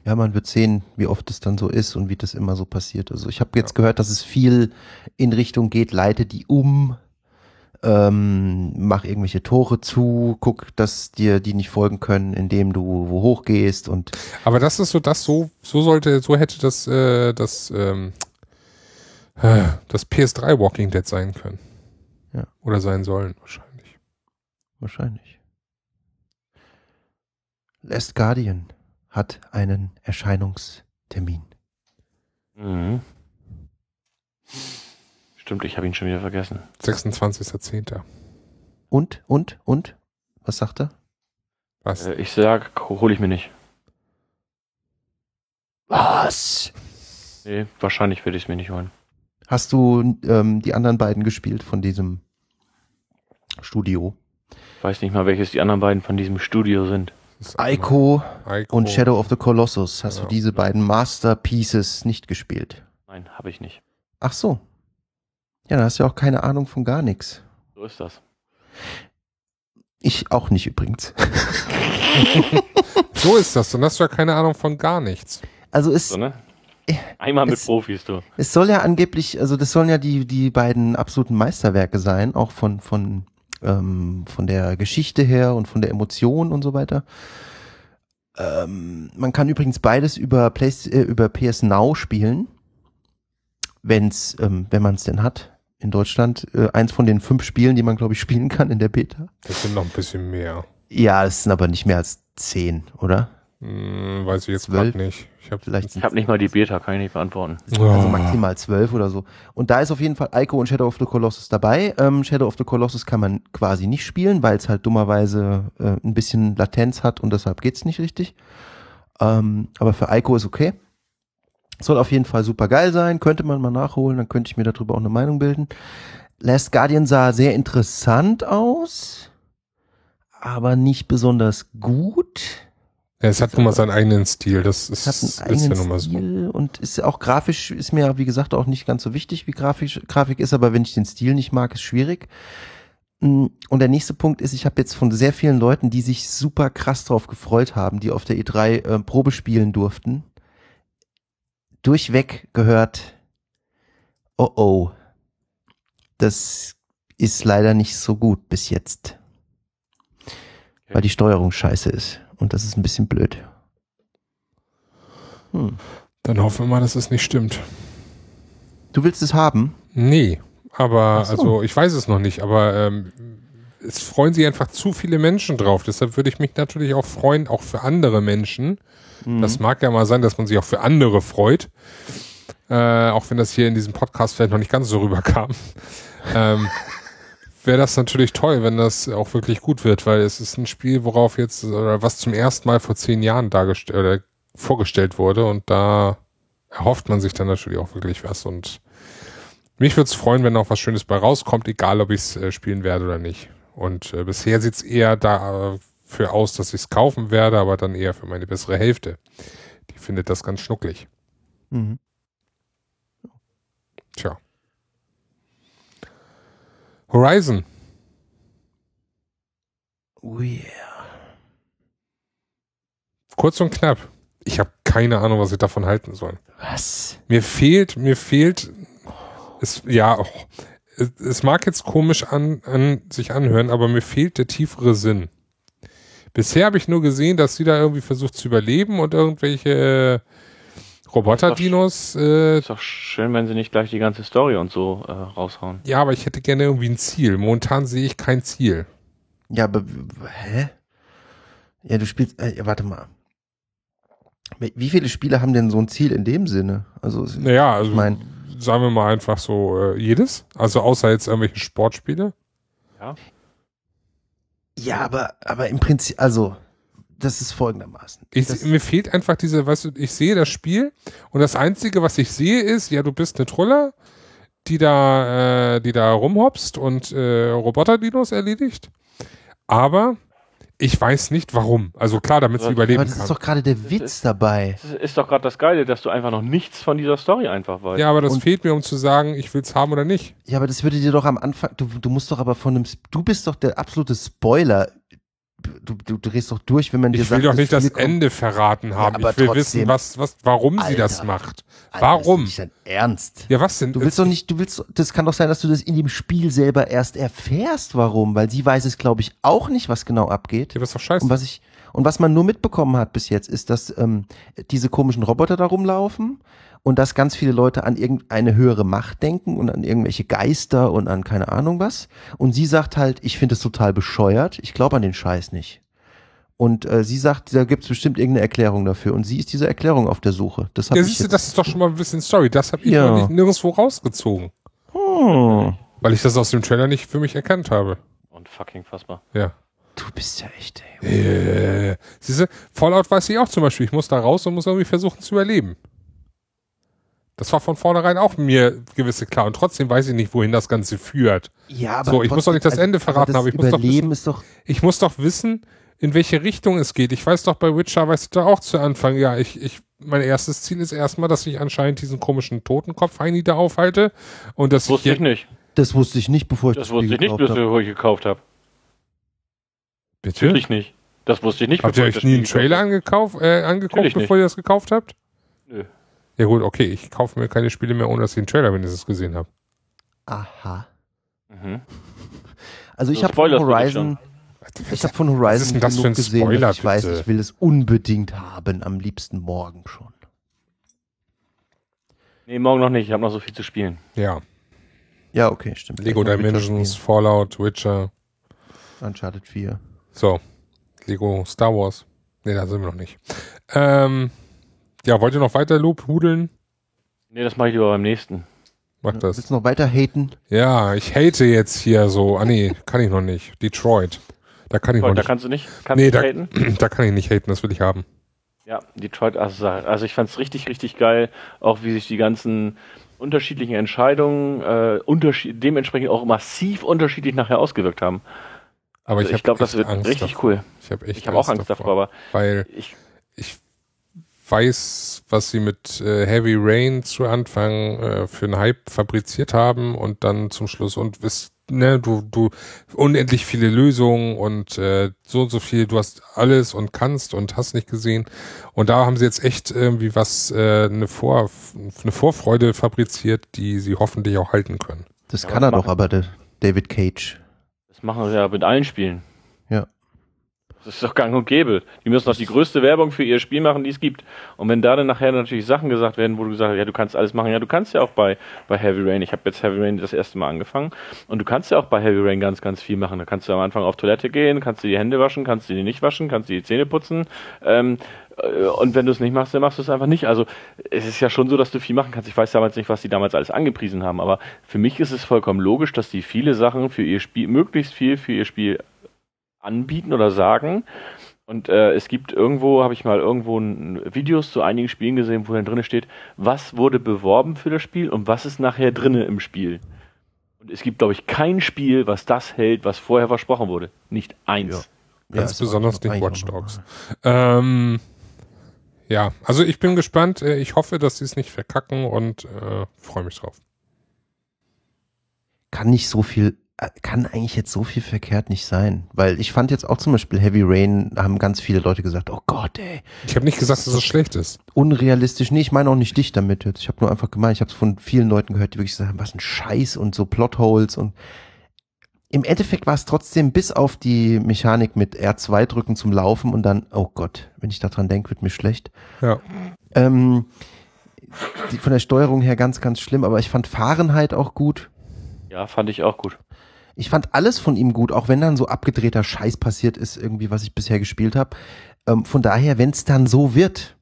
Ja, man wird sehen, wie oft es dann so ist und wie das immer so passiert. Also ich habe jetzt gehört, dass es viel in Richtung geht, leite die um, ähm, mach irgendwelche Tore zu, guck, dass dir die nicht folgen können, indem du wo hochgehst und Aber das ist so, das so, so sollte, so hätte das, äh, das, ähm, äh, das PS3 Walking Dead sein können. Ja. Oder sein sollen, wahrscheinlich. wahrscheinlich. Last Guardian hat einen Erscheinungstermin. Mhm. Stimmt, ich habe ihn schon wieder vergessen. 26.10. Und, und, und? Was sagt er? Was? Äh, ich sag, hole ich mir nicht. Was? Nee, wahrscheinlich werde ich es mir nicht holen. Hast du ähm, die anderen beiden gespielt von diesem Studio. Weiß nicht mal, welches die anderen beiden von diesem Studio sind. Ico Ico. und Shadow of the Colossus. Hast Ja. du diese beiden Masterpieces nicht gespielt? Nein, habe ich nicht. Ach so. Ja, dann hast du ja auch keine Ahnung von gar nichts. So ist das. Ich auch nicht übrigens. So ist das. Dann hast du ja keine Ahnung von gar nichts. Also es, So, ne? Einmal mit Es- Profis, du. es soll ja angeblich, also das sollen ja die, die beiden absoluten Meisterwerke sein, auch von, von, ähm, von der Geschichte her und von der Emotion und so weiter. Ähm, man kann übrigens beides über, Play, äh, über PS Now spielen, wenn's, ähm, wenn man es denn hat. In Deutschland äh, eins von den fünf Spielen, die man glaube ich spielen kann in der Beta. Das sind noch ein bisschen mehr. Ja, es sind aber nicht mehr als zehn, oder? Hm, weiß ich jetzt Zwölf? gerade nicht. Ich hab, Vielleicht Ich habe nicht mal die Beta, kann ich nicht beantworten. Also maximal zwölf oder so. Und da ist auf jeden Fall Ico und Shadow of the Colossus dabei. Ähm, Shadow of the Colossus kann man quasi nicht spielen, weil es halt dummerweise äh, ein bisschen Latenz hat und deshalb geht's nicht richtig. Ähm, aber für Ico ist okay. Soll auf jeden Fall super geil sein. Könnte man mal nachholen, dann könnte ich mir darüber auch eine Meinung bilden. Last Guardian sah sehr interessant aus, aber nicht besonders gut. Ja, es hat nun mal seinen eigenen Stil. Das ist, Es hat einen ist ja eigenen nun mal so. Stil und ist auch grafisch, ist mir, wie gesagt, auch nicht ganz so wichtig, wie grafisch, Grafik ist, aber wenn ich den Stil nicht mag, ist schwierig. Mm, Und der nächste Punkt ist, ich habe jetzt von sehr vielen Leuten, die sich super krass drauf gefreut haben, die auf der E3 äh, Probe spielen durften, durchweg gehört, oh oh, das ist leider nicht so gut bis jetzt. Weil die Steuerung scheiße ist. Und das ist ein bisschen blöd. Hm. Dann hoffen wir mal, dass es nicht stimmt. Du willst es haben? Nee, aber so. also ich weiß es noch nicht, aber ähm, es freuen sich einfach zu viele Menschen drauf. Deshalb würde ich mich natürlich auch freuen, auch für andere Menschen. Mhm. Das mag ja mal sein, dass man sich auch für andere freut. Äh, auch wenn das hier in diesem Podcast vielleicht noch nicht ganz so rüberkam. ähm, Wäre das natürlich toll, wenn das auch wirklich gut wird, weil es ist ein Spiel, worauf jetzt, oder was zum ersten Mal vor zehn Jahren dargestellt oder vorgestellt wurde und da erhofft man sich dann natürlich auch wirklich was und mich würde es freuen, wenn auch was Schönes bei rauskommt, egal ob ich es äh, spielen werde oder nicht. Und äh, bisher sieht es eher dafür aus, dass ich es kaufen werde, aber dann eher für meine bessere Hälfte. Die findet das ganz schnucklig. Mhm. Tja. Horizon. Oh yeah. Kurz und knapp. Ich habe keine Ahnung, was ich davon halten soll. Was? Mir fehlt, mir fehlt, es, ja, oh, es, mag jetzt komisch an, an sich anhören, aber mir fehlt der tiefere Sinn. Bisher habe ich nur gesehen, dass sie da irgendwie versucht zu überleben und irgendwelche äh, Roboter-Dinos, äh, Ist doch schön, wenn sie nicht gleich die ganze Story und so äh, raushauen. ja, aber ich hätte gerne irgendwie ein Ziel. Momentan sehe ich kein Ziel. Ja, aber hä? Ja, du spielst, äh, warte mal. Wie viele Spiele haben denn so ein Ziel in dem Sinne? Also, es- Naja, also Ich mein- sagen wir mal einfach so äh, jedes. Also außer jetzt irgendwelche Sportspiele. ja, aber, aber im Prinzip, also, das ist folgendermaßen. Ich, das, mir fehlt einfach diese, weißt du, ich sehe das Spiel und das Einzige, was ich sehe, ist, ja, du bist eine Truller, die da, äh, die da rumhopst und äh, Roboter-Dinos erledigt. Aber ich weiß nicht warum. Also klar, damit sie überleben aber das ist kann. doch gerade der Witz dabei. Das ist doch gerade das Geile, dass du einfach noch nichts von dieser Story einfach weißt. Ja, aber das Und- fehlt mir, um zu sagen, ich will's haben oder nicht. Ja, aber das würde dir doch am Anfang, du, du musst doch aber von einem, du bist doch der absolute Spoiler. Du, du, drehst doch durch, wenn man dir Ich sagt, will doch nicht das kommt- Ende verraten haben. aber ich will trotzdem. wissen, was, was, warum sie das Alter. macht. Alter, Warum? Ist das nicht dein Ernst? Ja, was denn? Du willst doch nicht, du willst, das kann doch sein, dass du das in dem Spiel selber erst erfährst, warum, weil sie weiß es, glaube ich, auch nicht, was genau abgeht. Ja, das ist doch scheiße. Und was ich, und was man nur mitbekommen hat bis jetzt, ist, dass ähm, diese komischen Roboter da rumlaufen und dass ganz viele Leute an irgendeine höhere Macht denken und an irgendwelche Geister und an keine Ahnung was. Und sie sagt halt, ich finde es total bescheuert, ich glaube an den Scheiß nicht. Und äh, sie sagt, da gibt es bestimmt irgendeine Erklärung dafür. Und sie ist diese Erklärung auf der Suche. Das hab Ja, ich siehst du, das ist doch schon mal ein bisschen Story. Das habe ich Ja. noch nicht, nirgendwo rausgezogen. Hm, Weil ich das aus dem Trailer nicht für mich erkannt habe. Und fucking fassbar. Ja. Du bist ja echt, ey. Äh, siehst du, Fallout weiß ich auch zum Beispiel. Ich muss da raus und muss irgendwie versuchen zu überleben. Das war von vornherein auch mir gewisse klar. Und trotzdem weiß ich nicht, wohin das Ganze führt. Ja, aber So, ich muss doch nicht das Ende verraten, das aber ich muss doch Überleben ist doch Ich muss doch wissen, in welche Richtung es geht. Ich weiß doch bei Witcher, weißt du da auch zu Anfang, ja, ich, ich, mein erstes Ziel ist erstmal, dass ich anscheinend diesen komischen Totenkopf-Heini da aufhalte. Und dass Das wusste ich ich nicht. Das wusste ich nicht, bevor ich Das das wusste ich nicht, habe. ich gekauft habe. Bitte? Natürlich nicht. Das wusste ich nicht, Habt ihr euch nie einen Trailer gekauft angekauft, äh, angeguckt, Natürlich bevor ihr das gekauft habt? Nö. Ja gut, okay, ich kaufe mir keine Spiele mehr, ohne dass ich einen Trailer wenigstens gesehen habe. Aha. Mhm. Also ich habe von Horizon, ich habe von Was Horizon ist denn das genug für ein gesehen, Spoiler, dass ich weiß, bitte? ich will es unbedingt haben, am liebsten morgen schon. Nee, morgen noch nicht. Ich habe noch so viel zu spielen. Ja, Ja, okay, stimmt. Lego Dimensions, Fallout, Witcher. Uncharted 4. so, Lego Star Wars. Nee, da sind wir noch nicht. Ähm, ja, wollt ihr noch weiter Lob hudeln? Nee, das mache ich lieber beim nächsten. Macht das. Willst du noch weiter haten? Ja, ich hate jetzt hier so. Ah nee, kann ich noch nicht. Detroit. Da kann ich noch Detroit, da nicht. kannst du nicht? Kannst Nee, du da, haten? da kann ich nicht haten, das will ich haben. Ja, Detroit, also, also ich fand es richtig, richtig geil, auch wie sich die ganzen unterschiedlichen Entscheidungen äh, unterschied dementsprechend auch massiv unterschiedlich nachher ausgewirkt haben. Aber Also ich, ich glaube, hab das wird Angst richtig davor. cool. Ich habe echt Ich habe auch Angst davor, aber Weil ich, ich weiß, was sie mit äh, Heavy Rain zu Anfang äh, für einen Hype fabriziert haben und dann zum Schluss und wisst, ne, du, du unendlich viele Lösungen und äh, so und so viel, du hast alles und kannst und hast nicht gesehen. Und da haben sie jetzt echt irgendwie was, äh, eine, Vor, eine Vorfreude fabriziert, die sie hoffentlich auch halten können. Das Ja, kann er doch, aber der David Cage. Das machen sie ja mit allen Spielen. Ja. Das ist doch gang und gäbe. Die müssen doch die größte Werbung für ihr Spiel machen, die es gibt. Und wenn da dann nachher natürlich Sachen gesagt werden, wo du gesagt hast, ja, du kannst alles machen, ja, du kannst ja auch bei, bei Heavy Rain, ich habe jetzt Heavy Rain das erste Mal angefangen, und du kannst ja auch bei Heavy Rain ganz, ganz viel machen. Da kannst du am Anfang auf Toilette gehen, kannst du die Hände waschen, kannst du die nicht waschen, kannst du die Zähne putzen. Ähm, äh, und wenn du es nicht machst, dann machst du es einfach nicht. Also es ist ja schon so, dass du viel machen kannst. Ich weiß damals nicht, was die damals alles angepriesen haben, aber für mich ist es vollkommen logisch, dass die viele Sachen für ihr Spiel, möglichst viel für ihr Spiel anbieten oder sagen. Und äh, es gibt irgendwo, habe ich mal irgendwo ein, Videos zu einigen Spielen gesehen, wo dann drin steht, was wurde beworben für das Spiel und was ist nachher drinne im Spiel. Und es gibt, glaube ich, kein Spiel, was das hält, was vorher versprochen wurde. Nicht eins. Ganz ist auch besonders eigentlich Watch Dogs. Ähm, ja, also ich bin gespannt. Äh, Ich hoffe, dass sie es nicht verkacken und äh, freue mich drauf. Kann nicht so viel, äh, kann eigentlich jetzt so viel verkehrt nicht sein. Weil ich fand jetzt auch zum Beispiel Heavy Rain, haben ganz viele Leute gesagt, oh Gott, ey, Ich habe nicht gesagt, dass es schlecht ist. unrealistisch. Nee, ich meine auch nicht dich damit jetzt. Ich habe nur einfach gemeint, ich habe es von vielen Leuten gehört, die wirklich sagen, was ein Scheiß und so Plotholes und im Endeffekt war es trotzdem bis auf die Mechanik mit R2 drücken zum Laufen und dann, oh Gott, wenn ich daran denke, wird mir schlecht. Ja. Ähm, die, von der Steuerung her ganz, ganz schlimm, aber ich fand Fahrenheit auch gut. Ja, fand ich auch gut. Ich fand alles von ihm gut, auch wenn dann so abgedrehter Scheiß passiert ist, irgendwie, was ich bisher gespielt habe. Ähm, von daher, wenn es dann so wird,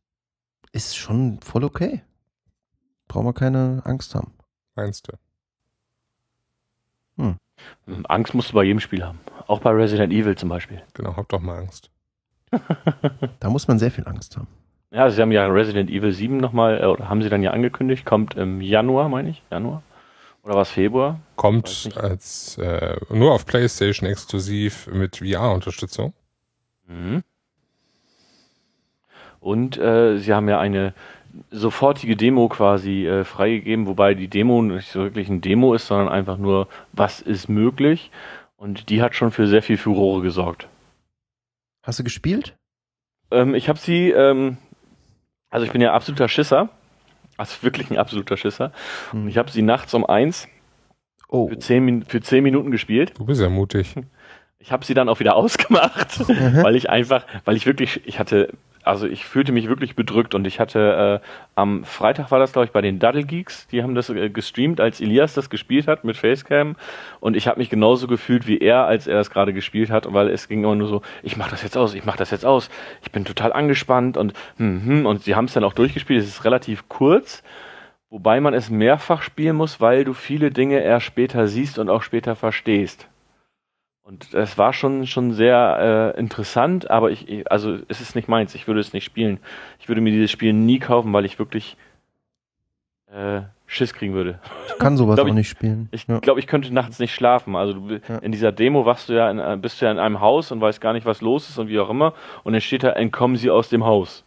ist schon voll okay. Brauchen wir keine Angst haben. Meinst du? Hm, Angst musst du bei jedem Spiel haben. Auch bei Resident Evil zum Beispiel. Genau, hab doch mal Angst. Da muss man sehr viel Angst haben. Ja, sie haben ja Resident Evil 7 nochmal, äh, oder haben sie dann ja angekündigt, kommt im Januar, meine ich. Januar? Oder was Februar? Kommt als äh, nur auf PlayStation exklusiv mit VR-Unterstützung. Mhm. Und äh, sie haben ja eine sofortige Demo quasi äh, freigegeben, wobei die Demo nicht so wirklich ein Demo ist, sondern einfach nur, was ist möglich. Und die hat schon für sehr viel Furore gesorgt. Hast du gespielt? Ähm, ich habe sie, ähm, also ich bin ja absoluter Schisser, also wirklich ein absoluter Schisser. Und ich habe sie nachts um eins oh. für zehn, für zehn Minuten gespielt. Du bist ja mutig. Ich habe sie dann auch wieder ausgemacht, Mhm. weil ich einfach, weil ich wirklich, ich hatte, also ich fühlte mich wirklich bedrückt und ich hatte äh, am Freitag war das glaube ich bei den Duddle Geeks, die haben das äh, gestreamt, als Elias das gespielt hat mit Facecam und ich habe mich genauso gefühlt wie er, als er das gerade gespielt hat, weil es ging immer nur so, ich mach das jetzt aus, ich mach das jetzt aus, ich bin total angespannt und hm, hm, und sie haben es dann auch durchgespielt. Es ist relativ kurz. Wobei man es mehrfach spielen muss, weil du viele Dinge erst später siehst und auch später verstehst. Und es war schon, schon sehr äh, interessant, aber ich, also es ist nicht meins, ich würde es nicht spielen. Ich würde mir dieses Spiel nie kaufen, weil ich wirklich äh, Schiss kriegen würde. Ich kann sowas Glaub auch ich- nicht spielen. Ich ja. glaube, ich könnte nachts nicht schlafen. Also du, Ja. in dieser Demo warst du ja in, äh, bist du ja in einem Haus und weißt gar nicht, was los ist und wie auch immer. Und dann steht da, entkommen Sie aus dem Haus.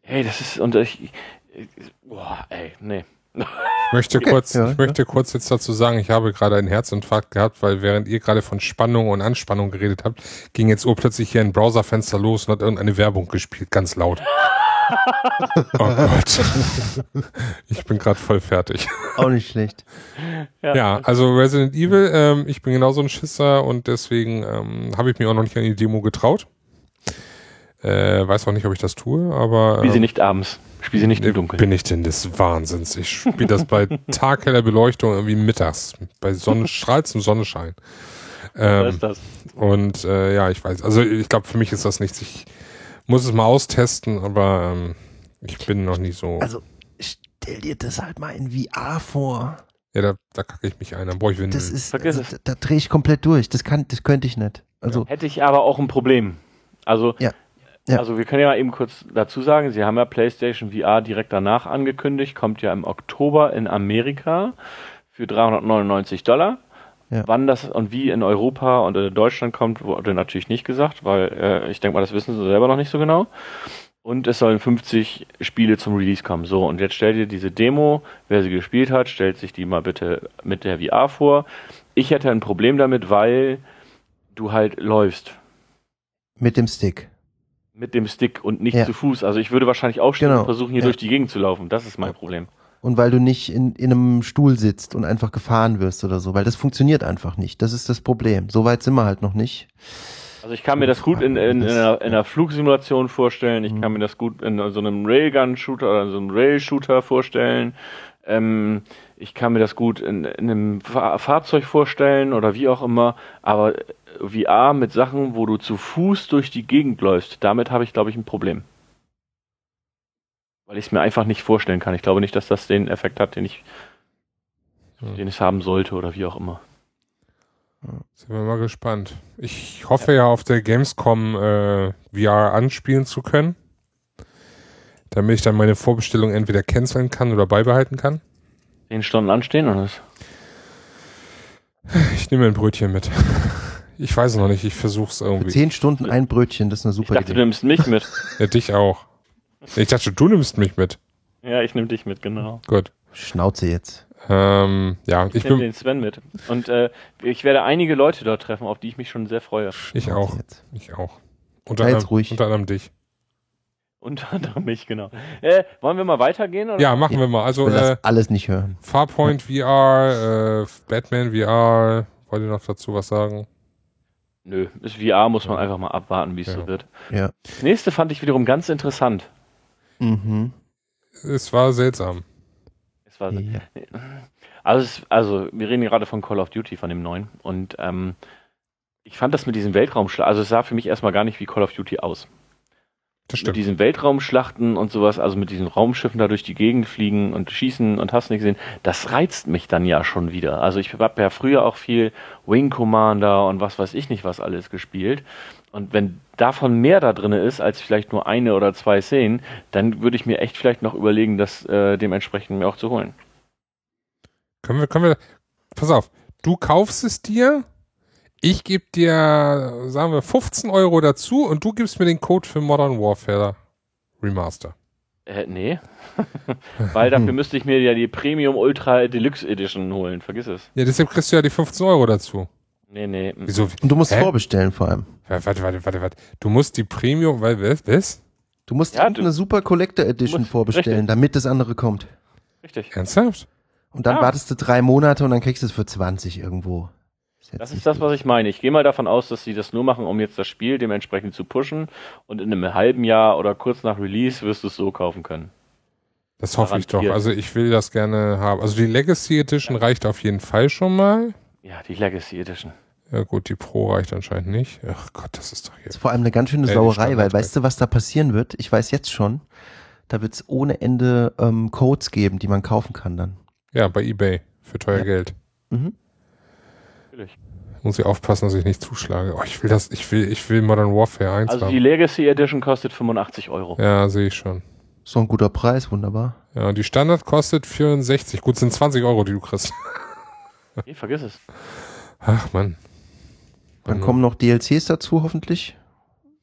Hey, das ist und ich, ich boah, ey, nee. Ich möchte kurz, Ja, ich möchte kurz jetzt dazu sagen, ich habe gerade einen Herzinfarkt gehabt, weil während ihr gerade von Spannung und Anspannung geredet habt, ging jetzt urplötzlich hier ein Browserfenster los und hat irgendeine Werbung gespielt, ganz laut. oh Gott. Ich bin gerade voll fertig. Auch nicht schlecht. Ja, also Resident Evil, ähm, ich bin genauso ein Schisser und deswegen ähm, habe ich mir auch noch nicht an die Demo getraut. Äh, weiß auch nicht, ob ich das tue, aber Spiel sie ähm, nicht abends. Spiel sie nicht im Dunkeln. bin ich denn des Wahnsinns. Ich spiele das bei tagheller Beleuchtung irgendwie mittags, bei Sonnenstrahl zum Sonnenschein. Was Ähm, ist das? und äh, ja, ich weiß, also ich glaube, für mich ist das nichts. Ich muss es mal austesten, aber ähm, ich bin noch nicht so. Also stell dir das halt mal in VR vor. ja, da, da kacke ich mich ein, dann brauche ich Windeln. Das ist, Vergiss also, da, da drehe ich komplett durch. Das kann, das könnte ich nicht. Also Hätte ich aber auch ein Problem. Also, Ja. Ja. also wir können ja mal eben kurz dazu sagen, sie haben ja PlayStation VR direkt danach angekündigt, kommt ja im Oktober in Amerika für 399 Dollar. Ja. Wann das und wie in Europa und in Deutschland kommt, wurde natürlich nicht gesagt, weil äh, ich denke mal, das wissen sie selber noch nicht so genau. Und es sollen 50 Spiele zum Release kommen. So, und jetzt stell dir diese Demo, wer sie gespielt hat, stellt sich die mal bitte mit der VR vor. Ich hätte ein Problem damit, weil du halt läufst mit dem Stick. Mit dem Stick und nicht Ja. zu Fuß. Also ich würde wahrscheinlich aufstehen Genau. und versuchen, hier Ja. durch die Gegend zu laufen. Das ist mein Problem. Und weil du nicht in, in einem Stuhl sitzt und einfach gefahren wirst oder so, weil das funktioniert einfach nicht. Das ist das Problem. So weit sind wir halt noch nicht. Also ich kann mir das gut in, in, in, einer, in einer Flugsimulation vorstellen. Ich Mhm. kann mir das gut in so einem Railgun-Shooter oder so einem Rail-Shooter vorstellen. Ähm, ich kann mir das gut in, in einem Fa Fahrzeug vorstellen oder wie auch immer. Aber VR mit Sachen, wo du zu Fuß durch die Gegend läufst, damit habe ich, glaube ich, ein Problem. Weil ich es mir einfach nicht vorstellen kann. Ich glaube nicht, dass das den Effekt hat, den ich, Hm. den es haben sollte oder wie auch immer. Sind wir mal gespannt. Ich hoffe ja auf der Gamescom äh, VR anspielen zu können. Damit ich dann meine Vorbestellung entweder canceln kann oder beibehalten kann. Zehn Stunden anstehen oder was? Ich nehme ein Brötchen mit. Ich weiß es noch nicht, ich versuche es Für irgendwie. zehn Stunden ein Brötchen, das ist eine Ich super dachte, du Idee. nimmst mich mit. Ja, dich auch. Ich dachte, du nimmst mich mit. Ja, ich nehme dich mit, genau. Gut. Schnauze jetzt. Ähm, ja, Ich ich nehme den Sven mit. Und äh, ich werde einige Leute dort treffen, auf die ich mich schon sehr freue. Ich auch. Jetzt. Ich auch. Unter, anderem, ruhig. unter anderem dich. Unter anderem mich, genau. Äh, wollen wir mal weitergehen? Oder? Ja, machen Ja. wir mal. Ich Also äh, alles nicht hören. Farpoint VR, äh, Batman VR. Wollt ihr noch dazu was sagen? Nö, das VR muss man einfach mal abwarten, wie es Ja. so wird. Ja. Das nächste fand ich wiederum ganz interessant. Mhm. Es war seltsam. Es war, ja. Also, es, also, wir reden gerade von Call of Duty, von dem neuen. Und ähm, ich fand das mit diesem Weltraumschlacht, also es sah für mich erstmal gar nicht wie Call of Duty aus. Das Mit stimmt. diesen Weltraumschlachten und sowas, also mit diesen Raumschiffen da durch die Gegend fliegen und schießen und hast nicht gesehen, das reizt mich dann ja schon wieder. Also ich habe ja früher auch viel Wing Commander und was weiß ich nicht was alles gespielt. Und wenn davon mehr da drin ist, als vielleicht nur eine oder zwei Szenen, dann würde ich mir echt vielleicht noch überlegen, das äh, dementsprechend mir auch zu holen. Können wir, können wir, pass auf, du kaufst es dir, ich gebe dir, sagen wir, 15 Euro dazu und du gibst mir den Code für Modern Warfare Remaster. Äh, nee. Weil dafür müsste ich mir ja die Premium Ultra Deluxe Edition holen. Vergiss es. Ja, deshalb kriegst du ja die 15 Euro dazu. Nee, nee. Wieso? Und du musst Hä? vorbestellen vor allem. Warte, warte, warte, warte, warte. Du musst die Premium, weil, was? was? Du musst Ja, eine Super Collector Edition musst- vorbestellen, richtig. damit das andere kommt. Richtig. Ernsthaft? Und dann Ja. wartest du drei Monate und dann kriegst du es für 20 irgendwo. Das ist das, was ich meine. Ich gehe mal davon aus, dass sie das nur machen, um jetzt das Spiel dementsprechend zu pushen. Und in einem halben Jahr oder kurz nach Release wirst du es so kaufen können. Das hoffe ich doch. Garantiert. Also ich will das gerne haben. Also die Legacy Edition reicht auf jeden Fall schon mal. Ja, die Legacy Edition. Ja gut, die Pro reicht anscheinend nicht. Ach Gott, das ist doch Das jetzt. ist vor allem eine ganz schöne Sauerei, weil weißt du, was da passieren wird? Ich weiß jetzt schon, da wird es ohne Ende ähm, Codes geben, die man kaufen kann dann. Ja, bei Ebay. Für teuer Ja. Geld. Mhm. Muss ich aufpassen, dass ich nicht zuschlage. Oh, ich will das, ich will, ich will Modern Warfare 1 Also haben. die Legacy Edition kostet 85 Euro. Ja, sehe ich schon. Ist doch ein guter Preis, wunderbar. Ja, die Standard kostet 64. Gut, sind 20 Euro, die du kriegst. Nee, vergiss es. Ach, Mann. Dann kommen noch DLCs dazu, hoffentlich.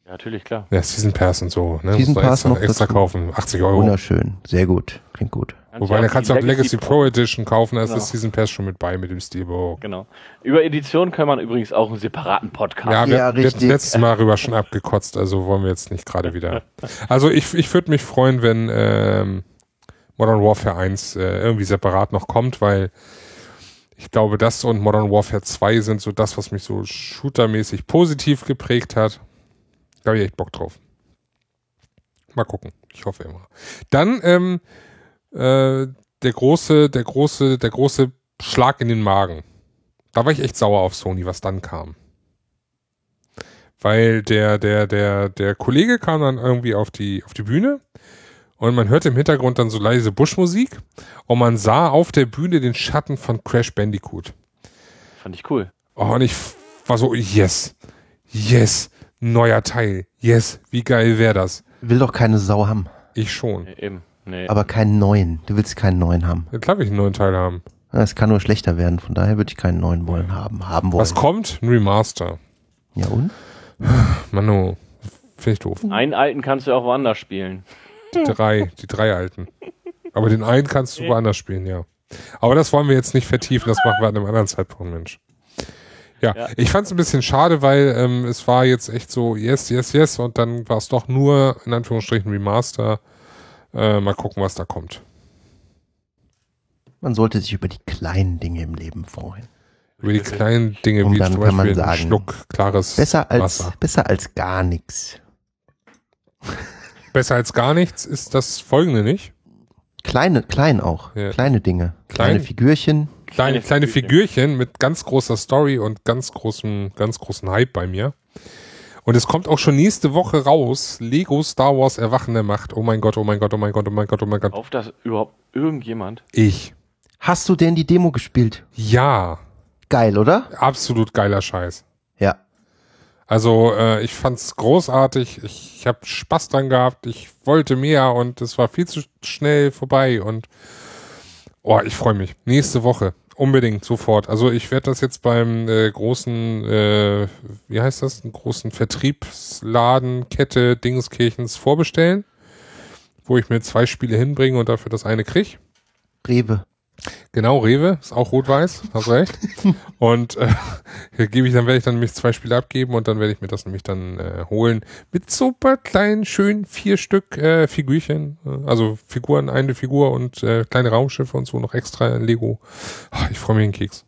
Ja, natürlich, klar. Ja, Season Pass und so. Ne? Season Pass extra, noch extra kaufen. 80 Euro. Wunderschön. Sehr gut. Klingt gut. Wobei, da kannst du auch Legacy Pro Edition kaufen, da ist Genau. das Season Pass schon mit bei mit dem Steelbook. Genau. Über Edition kann man übrigens auch einen separaten Podcast. Ja, wir, Ja, wir hatten richtig. letztes Mal darüber schon abgekotzt, also wollen wir jetzt nicht gerade wieder. Also ich, ich würde mich freuen, wenn ähm, Modern Warfare 1 äh, irgendwie separat noch kommt, weil ich glaube, das und Modern Warfare 2 sind so das, was mich so shootermäßig positiv geprägt hat. Da habe ich echt Bock drauf. Mal gucken. Ich hoffe immer. Dann ähm, äh, der große, der große, der große Schlag in den Magen. Da war ich echt sauer auf Sony, was dann kam. Weil der, der, der, der Kollege kam dann irgendwie auf die, auf die Bühne und man hörte im Hintergrund dann so leise Buschmusik und man sah auf der Bühne den Schatten von Crash Bandicoot. Fand ich cool. Oh, und ich war so, yes, yes, neuer Teil, yes, wie geil wäre das? Will doch keine Sau haben. Ich schon. Nee, eben. Nee. Aber keinen neuen. Du willst keinen neuen haben. Ja, klar will ich einen neuen Teil haben. Es kann nur schlechter werden. Von daher würde ich keinen neuen wollen haben. Haben wollen. Was kommt? Ein Remaster. Ja und? Manu, finde ich doof. Einen alten kannst du auch woanders spielen. Die drei, die drei alten. Aber den einen kannst du woanders spielen, ja. Aber das wollen wir jetzt nicht vertiefen, das machen wir an einem anderen Zeitpunkt, Mensch. Ja, Ja. ich fand es ein bisschen schade, weil ähm, es war jetzt echt so, yes, yes, yes, und dann war es doch nur, in Anführungsstrichen, Remaster. Äh, mal gucken, was da kommt. Man sollte sich über die kleinen Dinge im Leben freuen. Über die kleinen Dinge, Und wie dann zum kann man Beispiel ein sagen, Schluck klares Besser als, Wasser. besser als gar nichts. Besser als gar nichts ist das folgende nicht. Kleine, klein auch. Ja. Kleine Dinge. Klein? Kleine Figürchen. Kleine, Kleine Figürchen mit ganz großer Story und ganz großem, ganz großen Hype bei mir. Und es kommt auch schon nächste Woche raus. Lego Star Wars Erwachen der Macht. Oh mein Gott, oh mein Gott, oh mein Gott, oh mein Gott, oh mein Gott. Auf das überhaupt irgendjemand. Ich. Hast du denn die Demo gespielt? Ja. Geil, oder? Absolut geiler Scheiß. Ja. Also, äh, ich fand's großartig. Ich, ich habe Spaß dran gehabt. Ich wollte mehr und es war viel zu schnell vorbei. Und oh, ich freue mich. Nächste Woche. Unbedingt, sofort. Also ich werde das jetzt beim äh, großen, äh, wie heißt das, einen großen Vertriebsladen, Kette Dingenskirchens vorbestellen, wo ich mir zwei Spiele hinbringe und dafür das eine krieg. Rewe. Genau, Rewe, ist auch rot-weiß, hast recht. und äh, hier gebe ich, dann werde ich dann nämlich zwei Spiele abgeben und dann werde ich mir das nämlich dann äh, holen mit super kleinen, schönen vier Stück äh, Figürchen, also Figuren, eine Figur und äh, kleine Raumschiffe und so noch extra in Lego. Ah, ich freue mich einen Keks.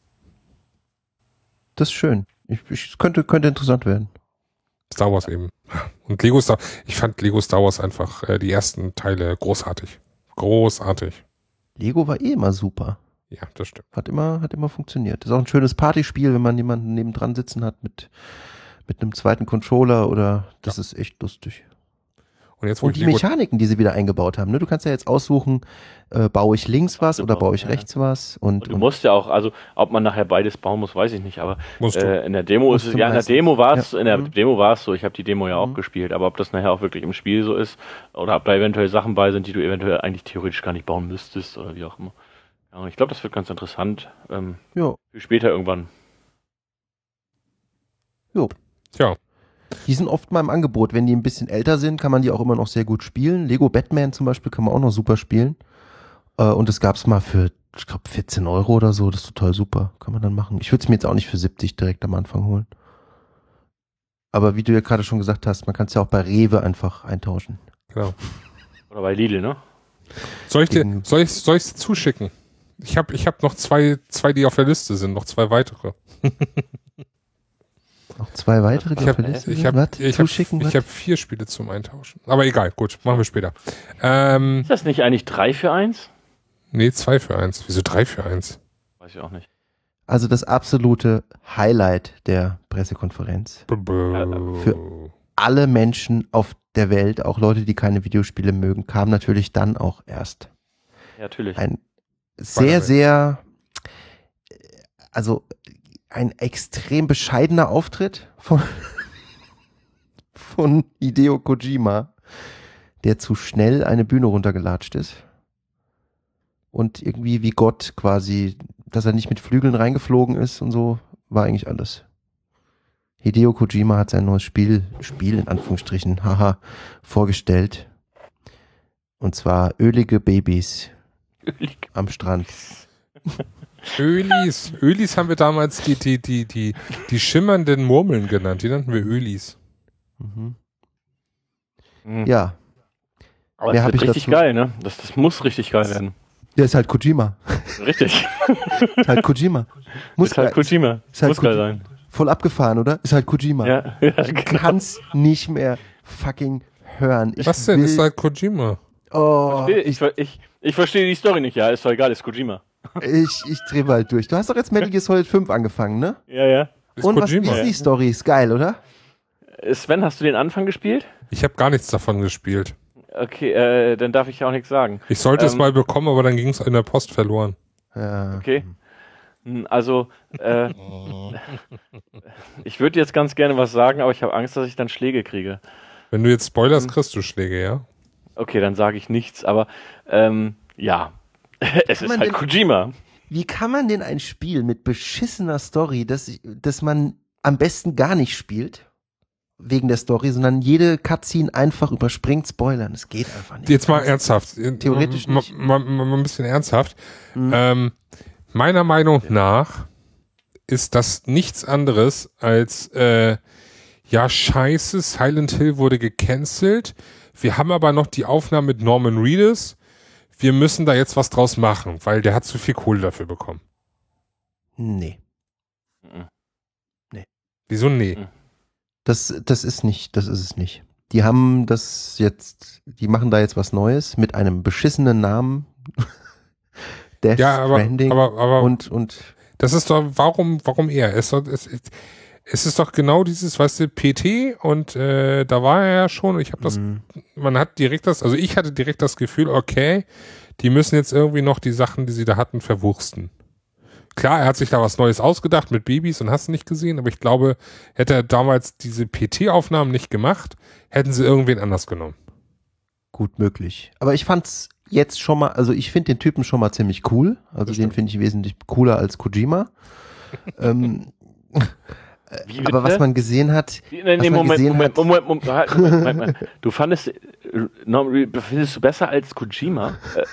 Das ist schön. Ich, ich, könnte, könnte interessant werden. Star Wars eben. Und Lego Star, ich fand Lego Star Wars einfach äh, die ersten Teile großartig. Großartig. Lego war eh immer super. Ja, das stimmt. Hat immer, hat immer funktioniert. Ist auch ein schönes Partyspiel, wenn man jemanden nebendran sitzen hat mit, mit einem zweiten Controller oder das ist echt lustig. Und jetzt wo Und die Lego, Mechaniken, die sie wieder eingebaut haben, ne? Du kannst ja jetzt aussuchen, äh, baue ich links was oder baue ich Ja. rechts was und, Und du und musst ja auch, also ob man nachher beides bauen muss, weiß ich nicht, aber musst du. äh, in der Demo Musst ist es, ja, in der. Demo war es, Ja. in der Mhm. Demo war es so, ich habe die Demo ja auch Mhm. gespielt, aber ob das nachher auch wirklich im Spiel so ist oder ob da eventuell Sachen bei sind, die du eventuell eigentlich theoretisch gar nicht bauen müsstest oder wie auch immer. Ja, und ich glaube, das wird ganz interessant ähm, ja, für später irgendwann. Tja, die sind oft mal im Angebot. Wenn die ein bisschen älter sind, kann man die auch immer noch sehr gut spielen. Lego Batman zum Beispiel kann man auch noch super spielen. Äh, und das gab's mal für, ich glaube, 14 Euro oder so. Das ist total super. Kann man dann machen. Ich würde es mir jetzt auch nicht für 70 direkt am Anfang holen. Aber wie du ja gerade schon gesagt hast, man kann es ja auch bei Rewe einfach eintauschen. genau. Oder bei Lidl, ne? Soll ich dir, Gegen- soll ich, soll ich's zuschicken? Ich habe ich hab noch zwei, zwei, die auf der Liste sind, noch zwei weitere. Noch zwei weitere, die Ich habe Liste ich hab, Was? ich hab, Zuschicken? ich was? hab vier Spiele zum Eintauschen. Aber egal, gut, machen wir später. Ähm, Ist das nicht eigentlich 3 für 1? nee, zwei für eins. Wieso drei für eins? Weiß ich auch nicht. Also das absolute Highlight der Pressekonferenz. Für Alle Menschen auf der Welt, auch Leute, die keine Videospiele mögen, kamen natürlich dann auch erst. Ja, natürlich. Ein sehr, sehr, äh, also ein extrem bescheidener Auftritt von, von Hideo Kojima, der zu schnell eine Bühne runtergelatscht ist. Und irgendwie wie Gott quasi, dass er nicht mit Flügeln reingeflogen ist und so, war eigentlich alles. Hideo Kojima hat sein neues Spiel, Spiel in Anführungsstrichen, haha, vorgestellt. Und zwar ölige Babys am Strand. Ölis. Ölis haben wir damals die, die, die, die, die schimmernden Murmeln genannt. Die nannten wir Ölis. Mhm. Mhm. Ja, Aber Mehr das ich richtig dazu- geil, ne? Das, das muss richtig geil werden. der ist halt Kojima. Richtig. Ist halt Kojima. Muss ist halt Kojima. ist halt muss geil sein. voll abgefahren, oder? Ist halt Kojima. Ja, ja Ich genau. kann's nicht mehr fucking hören. Ich Was denn? will- Ist halt Kojima. Oh, Ich, ich, ich, ich verstehe die Story nicht. Ja, ist doch egal, ist Kojima. Ich, ich dreh bald durch. Du hast doch jetzt Metal Gear Solid 5 angefangen, ne? Ja, ja. Ist Und was Kojima. ist die Story? Ist geil, oder? Äh, Sven, hast du den Anfang gespielt? Ich habe gar nichts davon gespielt. Okay, äh, dann darf ich ja auch nichts sagen. Ich sollte es Ähm. mal bekommen, aber dann ging es in der Post verloren. Ja. Okay. Hm, Also, äh, ich würde jetzt ganz gerne was sagen, aber ich habe Angst, dass ich dann Schläge kriege. Wenn du jetzt spoilerst, Mhm. kriegst du Schläge, ja? Okay, dann sage ich nichts, aber ähm, ja, es ist halt denn- Kojima. Wie kann man denn ein Spiel mit beschissener Story, das, das man am besten gar nicht spielt, wegen der Story, sondern jede Cutscene einfach überspringt, spoilern? Das geht einfach nicht. Jetzt mal ernsthaft. Theoretisch nicht. mal, mal, mal ein bisschen ernsthaft. Mhm. Ähm, meiner Meinung nach ist das nichts anderes als, äh, ja, scheiße, Silent Hill wurde gecancelt. Wir haben aber noch die Aufnahme mit Norman Reedus. Wir müssen da jetzt was draus machen, weil der hat zu viel Kohle dafür bekommen. Nee. Wieso nee? Mhm. Das, das ist nicht, das ist es nicht. Die haben das jetzt, die machen da jetzt was Neues mit einem beschissenen Namen. Death Ja, aber, aber, aber und, und Das ist doch, warum, warum er? Es, es, es- es ist doch genau dieses, weißt du, PT und äh, da war er ja schon ich habe das, Mhm. man hat direkt das, also ich hatte direkt das Gefühl, okay, die müssen jetzt irgendwie noch die Sachen, die sie da hatten, verwursten. Klar, er hat sich da was Neues ausgedacht mit Babys und hast nicht gesehen, aber ich glaube, hätte er damals diese PT-Aufnahmen nicht gemacht, hätten sie irgendwen anders genommen. gut möglich. Aber ich fand's jetzt schon mal, also ich finde den Typen schon mal ziemlich cool. Also den finde ich wesentlich cooler als Kojima. ähm, Wie aber was man gesehen hat, Nee, nee, was Moment, Moment, hat- Moment, Moment, halt, Moment, Moment, Moment. Du fandest, äh, Norman findest du besser als Kojima? Äh,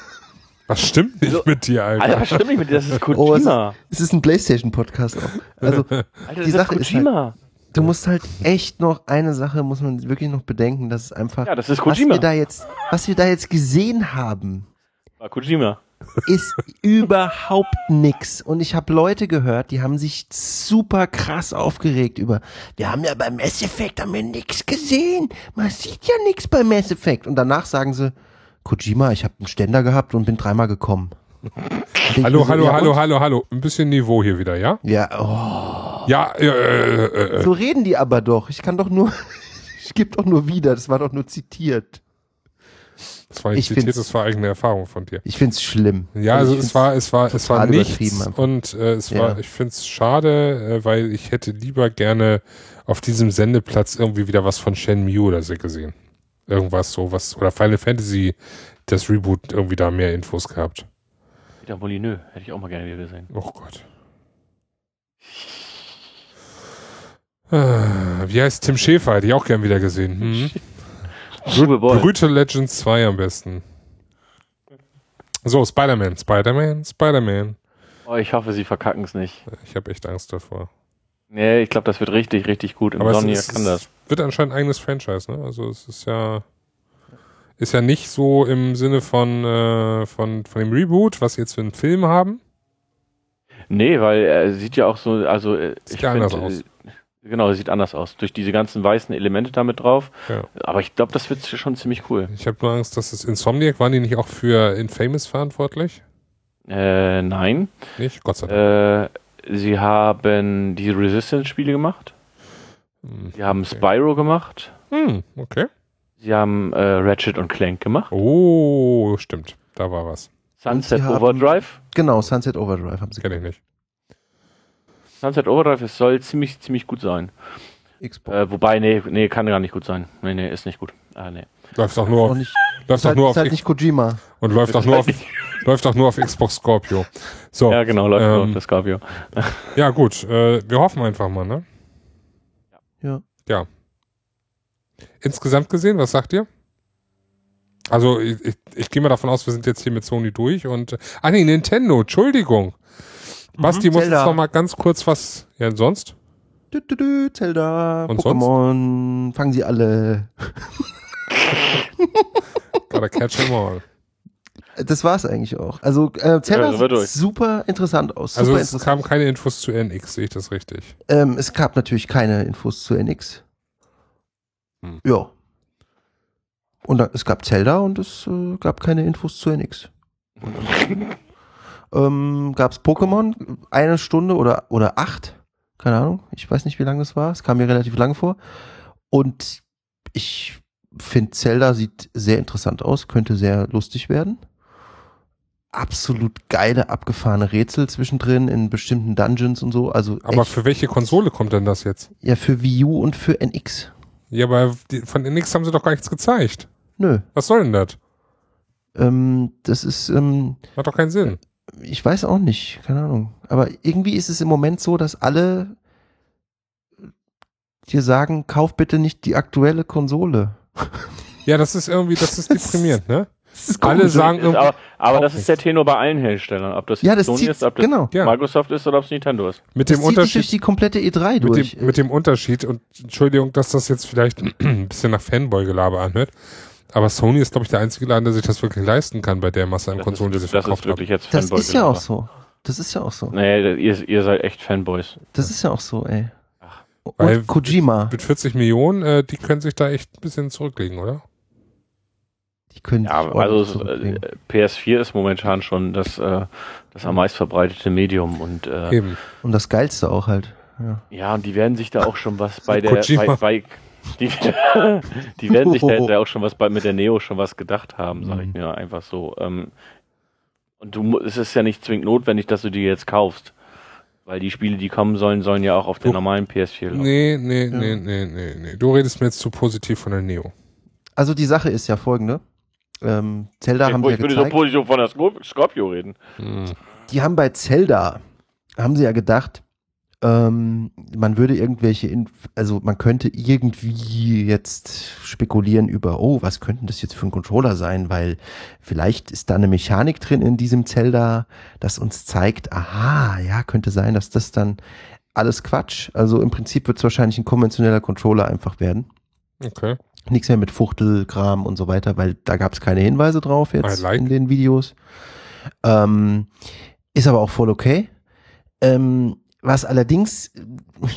Was stimmt nicht So- mit dir, Alter? Alter, was stimmt nicht mit dir? Das ist Oh, es Kojima. es ist ein Playstation-Podcast auch. Also Alter, die das ist Sache ist Kojima. du musst halt echt noch eine Sache, muss man wirklich noch bedenken, dass es einfach, ja, das ist was Kojima. wir da jetzt, was wir da jetzt gesehen haben, War Kojima. Ist überhaupt nix. Und ich habe Leute gehört, die haben sich super krass aufgeregt über, wir haben ja beim Mass Effect haben wir nix gesehen. Man sieht ja nix beim Mass Effect. Und danach sagen sie, Kojima, ich habe einen Ständer gehabt und bin dreimal gekommen. Hallo, so, hallo, ja, hallo, und? hallo, hallo. Ein bisschen Niveau hier wieder, ja? Ja, oh, Ja, äh, äh, äh, äh. so reden die aber doch. Ich kann doch nur, ich gebe doch nur wieder. Das war doch nur zitiert. Das war nicht Ich zitiert, das war eigene Erfahrung von dir. Ich find's schlimm. Ja, also ich es war, es war, es war nichts und äh, es Ja. war, ich find's schade, äh, weil ich hätte lieber gerne auf diesem Sendeplatz irgendwie wieder was von Shenmue oder so gesehen. Irgendwas so, was, oder Final Fantasy, das Reboot irgendwie da mehr Infos gehabt. Wieder Molineux. Hätte ich auch mal gerne wieder gesehen. Oh Gott. Ah, Wie heißt Tim Schäfer? Hätte ich auch gern wieder gesehen. Hm? Boll. Brüte Legends 2 am besten. So, Spider-Man, Spider-Man, Spider-Man. Oh, ich hoffe, sie verkacken es nicht. Ich habe echt Angst davor. Nee, ich glaube, das wird richtig, richtig gut. Im Aber Sonny es, kann das. wird anscheinend ein eigenes Franchise, ne? Also es ist ja ist ja nicht so im Sinne von äh, von von dem Reboot, was sie jetzt für einen Film haben. Nee, weil er sieht ja auch so, also äh, Sieht ich ja anders find, aus. äh, Genau, er sieht anders aus. Durch diese ganzen weißen Elemente damit drauf. Ja. Aber ich glaube, das wird schon ziemlich cool. Ich habe nur Angst, dass es Insomniac waren die nicht auch für Infamous verantwortlich? Äh, nein. Nicht? Gott sei Dank. Äh, sie haben die Resistance-Spiele gemacht. Hm, Sie haben okay. Spyro gemacht. Hm, okay. Sie haben äh, Ratchet und Clank gemacht. Oh, stimmt. Da war was. Sunset sie haben- Overdrive. Genau, Sunset Overdrive haben sie. Kenne ich nicht. Sunset Overdrive, es soll ziemlich, ziemlich gut sein. Xbox. Äh, wobei, nee, nee, kann gar nicht gut sein. Nee, nee, ist nicht gut. Ah, nee. Läuft auch nur auf, nicht, läuft ist auch halt, nur ist auf halt nicht Kojima. und läuft auch nur auf läuft auch nur auf Xbox Scorpio. So, Ja, genau, läuft ähm, auf das Scorpio. ja gut, äh, wir hoffen einfach mal, ne? Ja. Ja. Insgesamt gesehen, was sagt ihr? Also ich, ich, ich gehe mal davon aus, wir sind jetzt hier mit Sony durch und ah nee, Nintendo, Entschuldigung. Basti muss Zelda. jetzt noch mal ganz kurz was. Ja, sonst? Dü, dü, dü, Zelda, Und Pokémon, fangen sie alle. Gotta catch them all. Das war's eigentlich auch. Also äh, Zelda Ja, sieht super interessant aus. Super Also es interessant. kamen keine Infos zu NX, sehe ich das richtig? Ähm, es gab natürlich keine Infos zu NX. Hm. Ja. Und da, es gab Zelda und es äh, gab keine Infos zu NX. ähm, gab's Pokémon, eine Stunde oder, oder acht, keine Ahnung, ich weiß nicht, wie lange das war, es kam mir relativ lang vor. Und ich finde, Zelda sieht sehr interessant aus, könnte sehr lustig werden. Absolut geile, abgefahrene Rätsel zwischendrin in bestimmten Dungeons und so. Also Aber echt, für welche Konsole kommt denn das jetzt? ja, für Wii U und für NX. Ja, aber von NX haben sie doch gar nichts gezeigt. Nö. Was soll denn das? Ähm, das ist, ähm, Hat doch keinen Sinn. Ich weiß auch nicht, keine Ahnung. Aber irgendwie ist es im Moment so, dass alle dir sagen, kauf bitte nicht die aktuelle Konsole. Ja, das ist irgendwie, das ist deprimierend, ne? Das ist Alle komisch. sagen Ist irgendwie, aber aber das ist der nicht. Tenor bei allen Herstellern. Ob das Ja, das Sony zieht- ist, ob das genau. Microsoft ist oder ob es Nintendo ist. mit das dem zieht sich durch Unterschied, die komplette E3 mit durch. dem, mit dem Unterschied und Entschuldigung, dass das jetzt vielleicht ein bisschen nach Fanboy-Gelaber anhört, aber Sony ist, glaube ich, der einzige Laden, der sich das wirklich leisten kann bei der Masse an Das Konsolen, die sie ist, das ist verkauft haben. wirklich jetzt das ist ja auch so. Das ist ja auch so. Nee, ihr, ihr seid echt Fanboys. Das ist ja auch so, ey. Und Weil- Kojima, Mit 40 Millionen, äh, die können sich da echt ein bisschen zurücklegen, oder? die können Ja, sich also es, äh, PS4 ist momentan schon das, äh, das am meist verbreitete Medium und äh, Eben. Und das Geilste auch halt. Ja. ja, und die werden sich da auch schon was bei der bei, bei die, die werden sich da, da auch schon was bei mit der Neo schon was gedacht haben, sag ich Mhm. mir einfach so. Ähm, und du es ist ja nicht zwingend notwendig, dass du die jetzt kaufst. Weil die Spiele, die kommen sollen, sollen ja auch auf der Du- normalen PS4 laufen. Nee, nee, nee, nee, nee, nee. Du redest mir jetzt zu positiv von der Neo. Also die Sache ist ja folgende. Ähm, Zelda haben ich ja würde so gezeigt. positiv von der Scorp- Scorpio reden. Hm. die haben bei Zelda, haben sie ja gedacht, ähm, man würde irgendwelche, Inf also man könnte irgendwie jetzt spekulieren über, oh, was könnte das jetzt für ein Controller sein, weil vielleicht ist da eine Mechanik drin in diesem Zelda, das uns zeigt, aha, ja, könnte sein, dass das dann alles Quatsch. Also im Prinzip wird es wahrscheinlich ein konventioneller Controller einfach werden. Okay. Nichts mehr mit Fuchtelkram und so weiter, weil da gab es keine Hinweise drauf jetzt like. in den Videos. Ähm, ist aber auch voll okay. Ähm, was allerdings,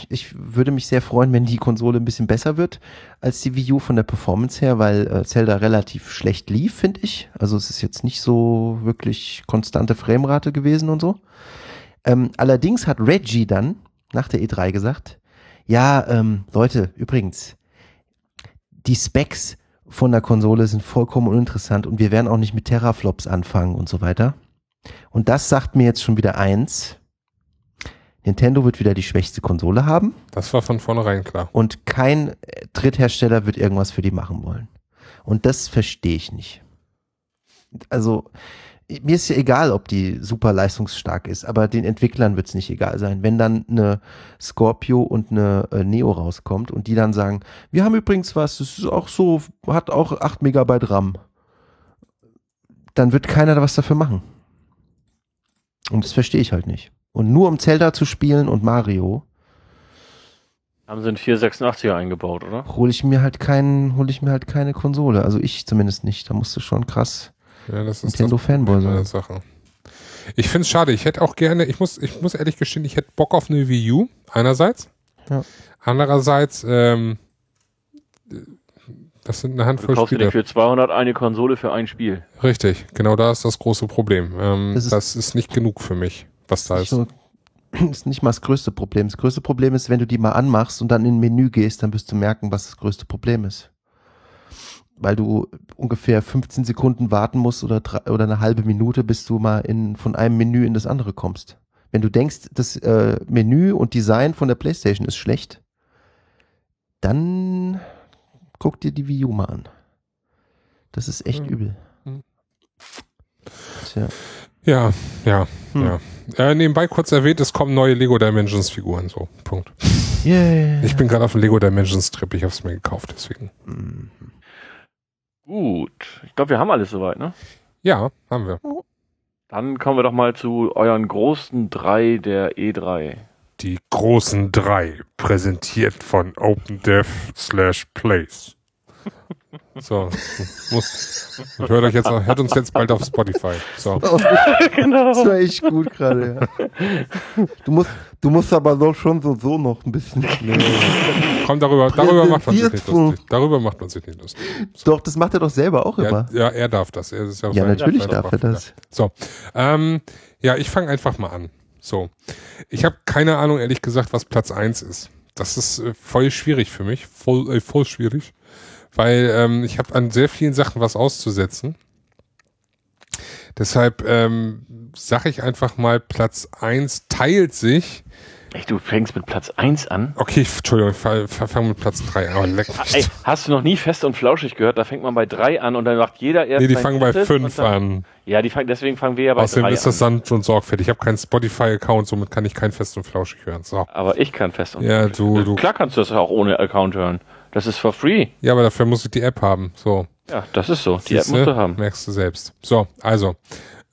ich würde mich sehr freuen, wenn die Konsole ein bisschen besser wird als die Wii U von der Performance her, weil äh, Zelda relativ schlecht lief, finde ich. Also es ist jetzt nicht so wirklich konstante Framerate gewesen und so. Ähm, allerdings hat Reggie dann nach der E3 gesagt, ja, ähm, Leute, übrigens, die Specs von der Konsole sind vollkommen uninteressant und wir werden auch nicht mit Teraflops anfangen und so weiter. Und das sagt mir jetzt schon wieder eins. Nintendo wird wieder die schwächste Konsole haben Das war von vornherein klar. und kein äh, Dritthersteller wird irgendwas für die machen wollen. Und das verstehe ich nicht. Also, mir ist ja egal, ob die super leistungsstark ist, aber den Entwicklern wird es nicht egal sein. Wenn dann eine Scorpio und eine äh, Neo rauskommt und die dann sagen, wir haben übrigens was, das ist auch so, hat auch 8 Megabyte RAM, dann wird keiner da was dafür machen. Und das verstehe ich halt nicht. Und nur um Zelda zu spielen und Mario, Haben sie einen 486er eingebaut, oder? hole ich mir halt keinen, hole ich mir halt keine Konsole. Also ich zumindest nicht. Da musst du schon krass Ja, das ist Nintendo Fanboy das eine sein. Sache. Ich finde es schade. Ich hätte auch gerne, ich muss, ich muss ehrlich gestehen, ich hätte Bock auf eine Wii U, einerseits. Ja. Andererseits, ähm, das sind eine Du Handvoll kaufst dir Spiele. für 200 eine Konsole für ein Spiel. Richtig, genau da ist das große Problem. Ähm, Das das, ist- ist, nicht genug für mich, was da Nicht ist. so, ist nicht mal das größte Problem. Das größte Problem ist, wenn du die mal anmachst und dann in ein Menü gehst, dann wirst du merken, was das größte Problem ist. Weil du ungefähr 15 Sekunden warten musst oder, drei, oder eine halbe Minute, bis du mal in, von einem Menü in das andere kommst. Wenn du denkst, das äh, Menü und Design von der PlayStation ist schlecht, dann guck dir die Wii U mal an. Das ist echt Hm. übel. Hm. Tja. Ja, ja, Hm. ja. Äh, nebenbei kurz erwähnt, es kommen neue Lego Dimensions Figuren, so, Punkt. Yeah. Ich bin gerade auf dem Lego Dimensions Trip, ich habe es mir gekauft, deswegen. Hm. Gut. Ich glaube, wir haben alles soweit, ne? Ja, haben wir. Dann kommen wir doch mal zu euren großen drei der E E3. Die großen drei, präsentiert von OpenDev slash Plays. So, muss, hört euch jetzt, hört uns jetzt bald auf Spotify. So, genau. Das war echt gut gerade, ja. Du musst, du musst aber doch schon so, so noch ein bisschen. komm, darüber, darüber macht man sich nicht lustig. Darüber macht man sich nicht lustig. Doch, das macht er doch selber auch Ja, immer. ja, er darf das. Er ist ja, Ja, natürlich darf er das. So, ähm, ja, ich fange einfach mal an. So, ich habe keine Ahnung, ehrlich gesagt, was Platz eins ist. Das ist äh, voll schwierig für mich, voll, äh, voll schwierig, weil ähm, ich habe an sehr vielen Sachen was auszusetzen. Deshalb ähm, sage ich einfach mal, Platz eins teilt sich. Echt, du fängst mit Platz 1 an? Okay, Entschuldigung, ich fange fang mit Platz drei an. Leck mich. Ey, hast du noch nie fest und flauschig gehört? Da fängt man bei 3 an und dann macht jeder erst nee, die fangen bei fünf dann, an. Ja, die fangen, deswegen fangen wir ja bei Außerdem 3 ist das an. Sand und sorgfältig. Ich habe keinen Spotify-Account, somit kann ich kein Fest und Flauschig hören. So. Aber ich kann fest und Ja, flauschig. du- du- Klar kannst du das auch ohne Account hören. Das ist for free. Ja, aber dafür muss ich die App haben. So. Ja, das ist so. Die App Siehste? musst du haben. Merkst du selbst. So, also.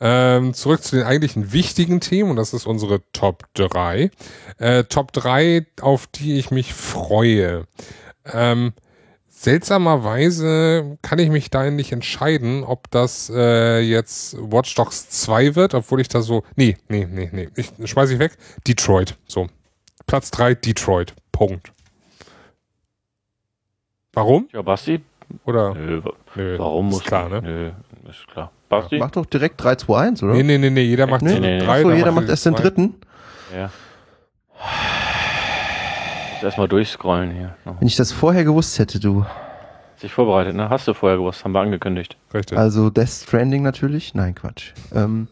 Ähm, zurück zu den eigentlichen wichtigen Themen und das ist unsere Top 3. Äh, Top 3, auf die ich mich freue. Ähm, seltsamerweise kann ich mich da nicht entscheiden, ob das äh, jetzt Watch Dogs 2 wird, obwohl ich da so. Nee, nee, nee, nee. Ich schmeiß ich weg. Detroit. So. Platz 3, Detroit. Punkt. Warum? Ja, Basti? Oder? Nö, Nö, warum ist muss klar, ne? Nö, ist klar. Basti? Mach doch direkt 3, 2, 1, oder? Nee, nee, nee, nee, jeder macht Nee? so nee, nee. drei. Achso, jeder macht erst den dritten. Ja. Muss erstmal durchscrollen hier. Wenn ich das vorher gewusst hätte, du. Sich vorbereitet, ne? Hast du vorher gewusst, haben wir angekündigt. Richtig. Also Death Stranding natürlich. Nein, Quatsch. Ähm,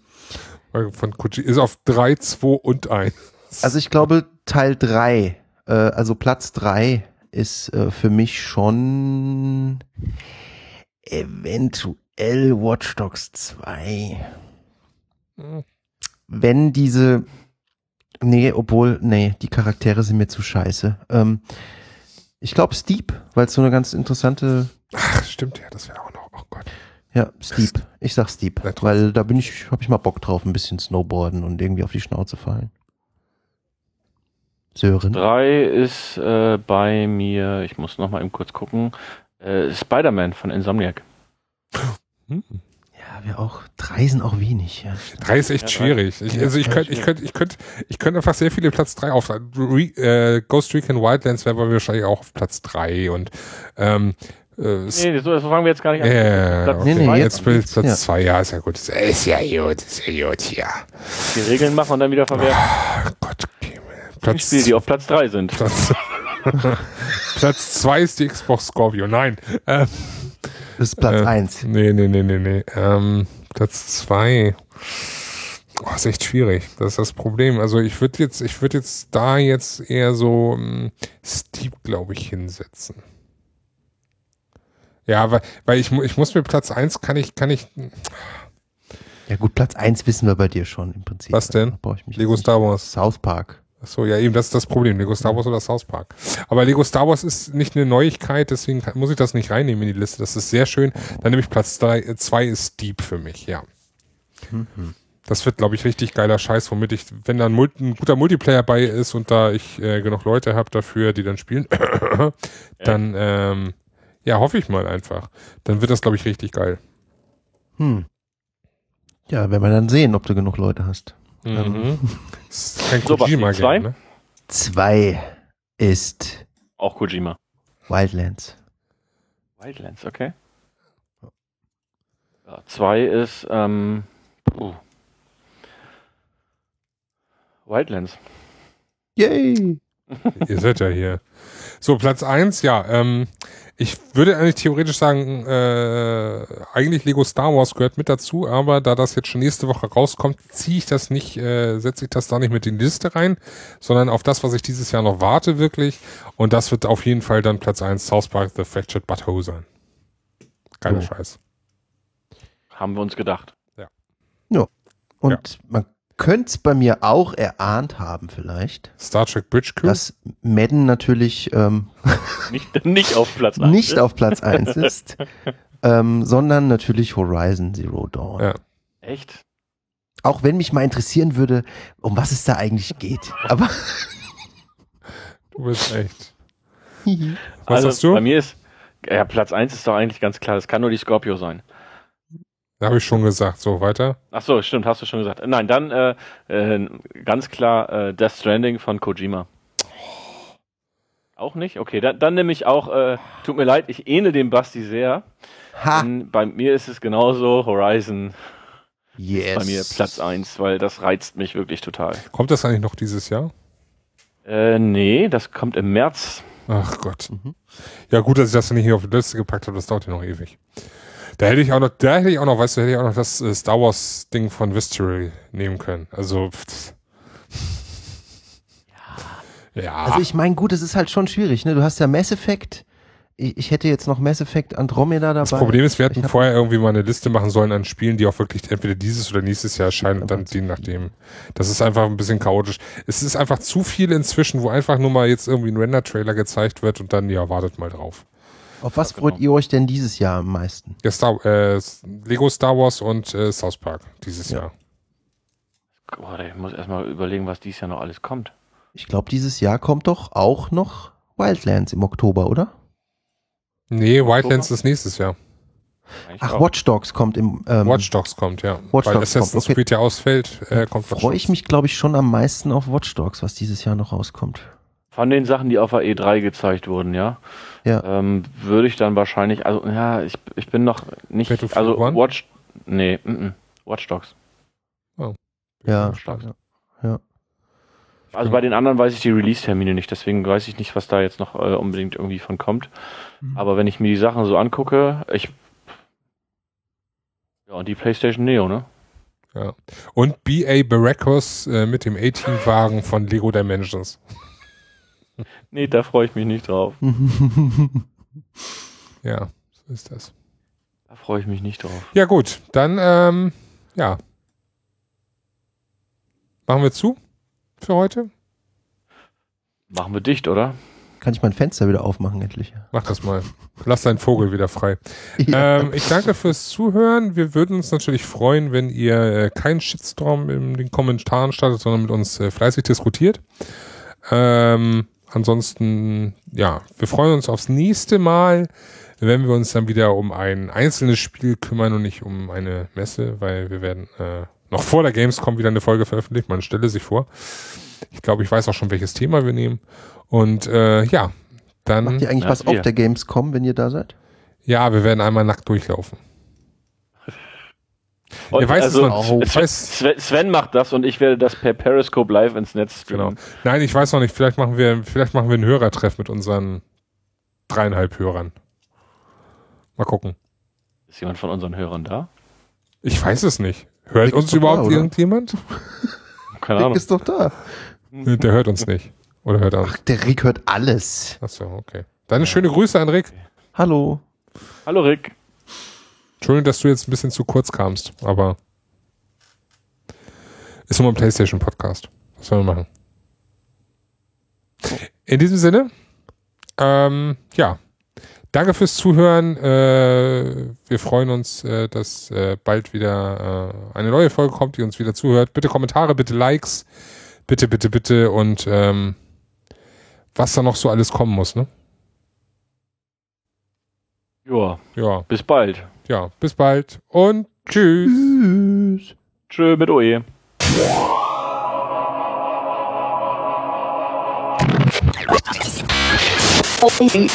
Von Koji ist auf 3, 2 und 1. also ich glaube, Teil 3, äh, also Platz 3 ist äh, für mich schon eventuell Watch Dogs 2. Hm. Wenn diese, nee, obwohl, nee, die Charaktere sind mir zu scheiße. Ähm, ich glaube Steep, weil es so eine ganz interessante, Ach, stimmt ja, das wäre auch noch. Oh Gott. ja, Steep. Ich sag Steep, weil da bin ich, habe ich mal Bock drauf, ein bisschen Snowboarden und irgendwie auf die Schnauze fallen. Sören. Drei ist äh, bei mir, ich muss noch mal eben kurz gucken, äh, Spider-Man von Insomniac. Hm. Ja, wir auch. Drei sind auch wenig. Ja. 3 ist echt Ja, drei. schwierig. Ich, also ich könnte, ich könnte, ich könnte, ich könnte einfach sehr viele Platz 3 auf. Re, äh, Ghost Recon Wildlands wäre bei mir wahrscheinlich auch auf Platz 3 und ähm, äh, Nee, so, fangen wir jetzt gar nicht an. äh, Platz. Nee, nee, zwei. jetzt bin ich Ja. Platz 2, ja, ist ja gut. Ist, ja gut, ist ja gut, ja. Die Regeln machen und dann wieder verwerten. Oh Gott, okay. Platz, Spiele, die auf Platz drei sind. Platz, Platz 2 ist die Xbox Scorpio. Nein. Ähm, Das ist Platz Äh, eins. Nee, nee, nee, nee, nee. Ähm, Platz zwei. Oh, ist echt schwierig. Das ist das Problem. Also ich würde jetzt, ich würde jetzt da jetzt eher so ähm, Steep, glaube ich, hinsetzen. Ja, weil, weil ich, mu- ich muss mir Platz eins kann ich, kann ich, Ja gut, Platz eins wissen wir bei dir schon im Prinzip. Was denn? Da brauch ich mich Lego Star Wars. South Park. So, ja, eben, das ist das Problem. Lego Star Wars oder South Park. Aber Lego Star Wars ist nicht eine Neuigkeit, deswegen muss ich das nicht reinnehmen in die Liste. Das ist sehr schön. Dann nehme ich Platz drei, äh, zwei ist Deep für mich, ja. Das wird, glaube ich, richtig geiler Scheiß, womit ich, wenn da ein, ein guter Multiplayer bei ist und da ich äh, genug Leute habe dafür, die dann spielen, dann, ähm, ja, hoffe ich mal einfach. Dann wird das, glaube ich, richtig geil. Hm. Ja, werden wir dann sehen, ob du genug Leute hast. Mhm. Das ist kein So, Kojima zwei? Ne? Zwei ist Auch Kojima. Wildlands. Wildlands, okay. Ja, zwei ist, ähm, puh. Wildlands. Yay! Ihr seid ja hier. So, Platz eins, ja. Ähm, ich würde eigentlich theoretisch sagen, äh, eigentlich Lego Star Wars gehört mit dazu, aber da das jetzt schon nächste Woche rauskommt, ziehe ich das nicht, äh, setze ich das da nicht mit in die Liste rein, sondern auf das, was ich dieses Jahr noch warte, wirklich. Und das wird auf jeden Fall dann Platz eins South Park The Fractured Butthole sein. Geiler So. Scheiß. Haben wir uns gedacht. Und man könnte es bei mir auch erahnt haben vielleicht, Star Trek Bridge Crew. dass Madden natürlich ähm, Nicht, nicht auf Platz eins nicht ist. auf Platz eins ist, ähm, sondern natürlich Horizon Zero Dawn. Ja. Echt? Auch wenn mich mal interessieren würde, um was es da eigentlich geht. Aber du bist echt. Was also hast du? bei mir ist, ja, Platz eins ist doch eigentlich ganz klar. Das kann nur die Scorpio sein. Da habe ich schon gesagt. So, weiter. Ach so, stimmt, hast du schon gesagt. Nein, dann äh, äh, ganz klar äh, Death Stranding von Kojima. Auch nicht? Okay, dann, dann nehme ich auch, äh, tut mir leid, ich ähnle dem Basti sehr. ha, bei mir ist es genauso Horizon yes. bei mir Platz eins, weil das reizt mich wirklich total. Kommt das eigentlich noch dieses Jahr? Äh, nee, das kommt im März. Ach Gott. Mhm. Ja, gut, dass ich das nicht hier auf die Liste gepackt habe. Das dauert ja noch ewig. Da hätte ich auch noch, da hätte ich auch noch, weißt du, hätte ich auch noch das äh, Star Wars Ding von Visceral nehmen können. Also, pff. ja. Also ich meine, gut, es ist halt schon schwierig. Ne? Du hast ja Mass Effect. Ich, ich hätte jetzt noch Mass Effect Andromeda dabei. Das Problem ist, wir hätten vorher irgendwie mal eine Liste machen sollen an Spielen, die auch wirklich entweder dieses oder nächstes Jahr erscheinen und dann je nachdem. Das ist einfach ein bisschen chaotisch. Es ist einfach zu viel inzwischen, wo einfach nur mal jetzt irgendwie ein Render-Trailer gezeigt wird und dann, ja, wartet mal drauf. Auf was freut genau. ihr euch denn dieses Jahr am meisten? Ja, Star, äh, Lego Star Wars und äh, South Park dieses Ja. Jahr. Boah, ich muss erstmal überlegen, was dieses Jahr noch alles kommt. Ich glaube, dieses Jahr kommt doch auch noch Wildlands im Oktober, oder? Nee, Wildlands ist nächstes Jahr. Eigentlich Ach, auch. Watch Dogs kommt im. Ähm, Watch Dogs kommt, ja. Watch Weil Dogs Assassin's kommt, okay. Creed ja ausfällt, äh, kommt Watch Freue ich mich, glaube ich, schon am meisten auf Watch Dogs, was dieses Jahr noch rauskommt. Von den Sachen, die auf der E3 gezeigt wurden, ja, Ja. ähm, würde ich dann wahrscheinlich, also ja, ich, ich bin noch nicht, Battlefield also One? Watch, nee, mm, mm, Watch Dogs. Ja. Stark. ja. Also bei den anderen weiß ich die Release-Termine nicht, deswegen weiß ich nicht, was da jetzt noch äh, unbedingt irgendwie von kommt. Mhm. Aber wenn ich mir die Sachen so angucke, ich ja und die PlayStation Neo, ne? Ja. Und B.A. Baracus äh, mit dem A-Team-Wagen von Lego Dimensions. Nee, da freue ich mich nicht drauf. Ja, so ist das. Da freue ich mich nicht drauf. Ja, gut, dann, ähm, ja. Machen wir zu für heute? Machen wir dicht, oder? Kann ich mein Fenster wieder aufmachen, endlich? Mach das mal. Lass deinen Vogel wieder frei. Ähm, ich danke fürs Zuhören. Wir würden uns natürlich freuen, wenn ihr äh, keinen Shitstorm in den Kommentaren startet, sondern mit uns äh, fleißig diskutiert. Ähm, ansonsten, ja, wir freuen uns aufs nächste Mal, wenn wir uns dann wieder um ein einzelnes Spiel kümmern und nicht um eine Messe, weil wir werden äh, noch vor der Gamescom wieder eine Folge veröffentlichen. Man stelle sich vor. Ich glaube, ich weiß auch schon, welches Thema wir nehmen. Und äh, ja, dann. Macht ihr eigentlich Ja, was wir. auf der Gamescom, wenn ihr da seid? Ja, wir werden einmal nackt durchlaufen. Und weiß es also, noch Sven, Sven- Sven macht das und ich werde das per Periscope live ins Netz Genau. streamen. Nein, ich weiß noch nicht. Vielleicht machen wir, vielleicht machen wir einen Hörertreff mit unseren dreieinhalb Hörern. Mal gucken. Ist jemand von unseren Hörern da? Ich weiß es nicht. Hört Rick uns überhaupt da, irgendjemand? Keine Rick Ahnung. ist doch da. Nee, Der hört uns nicht. Oder hört er uns? Ach, der Rick hört alles. Achso, okay. Dann schöne Grüße an Rick. Hallo. Hallo Rick. Entschuldigung, dass du jetzt ein bisschen zu kurz kamst, aber ist nur ein PlayStation-Podcast. Was sollen wir machen? In diesem Sinne, ähm, ja, danke fürs Zuhören. Äh, wir freuen uns, äh, dass äh, bald wieder äh, eine neue Folge kommt, die uns wieder zuhört. Bitte Kommentare, bitte Likes, bitte, bitte, bitte und ähm, was da noch so alles kommen muss, ne? Joa, Ja, bis bald. Ja, bis bald und tschüss. Tschüss. Tschö mit OE. Open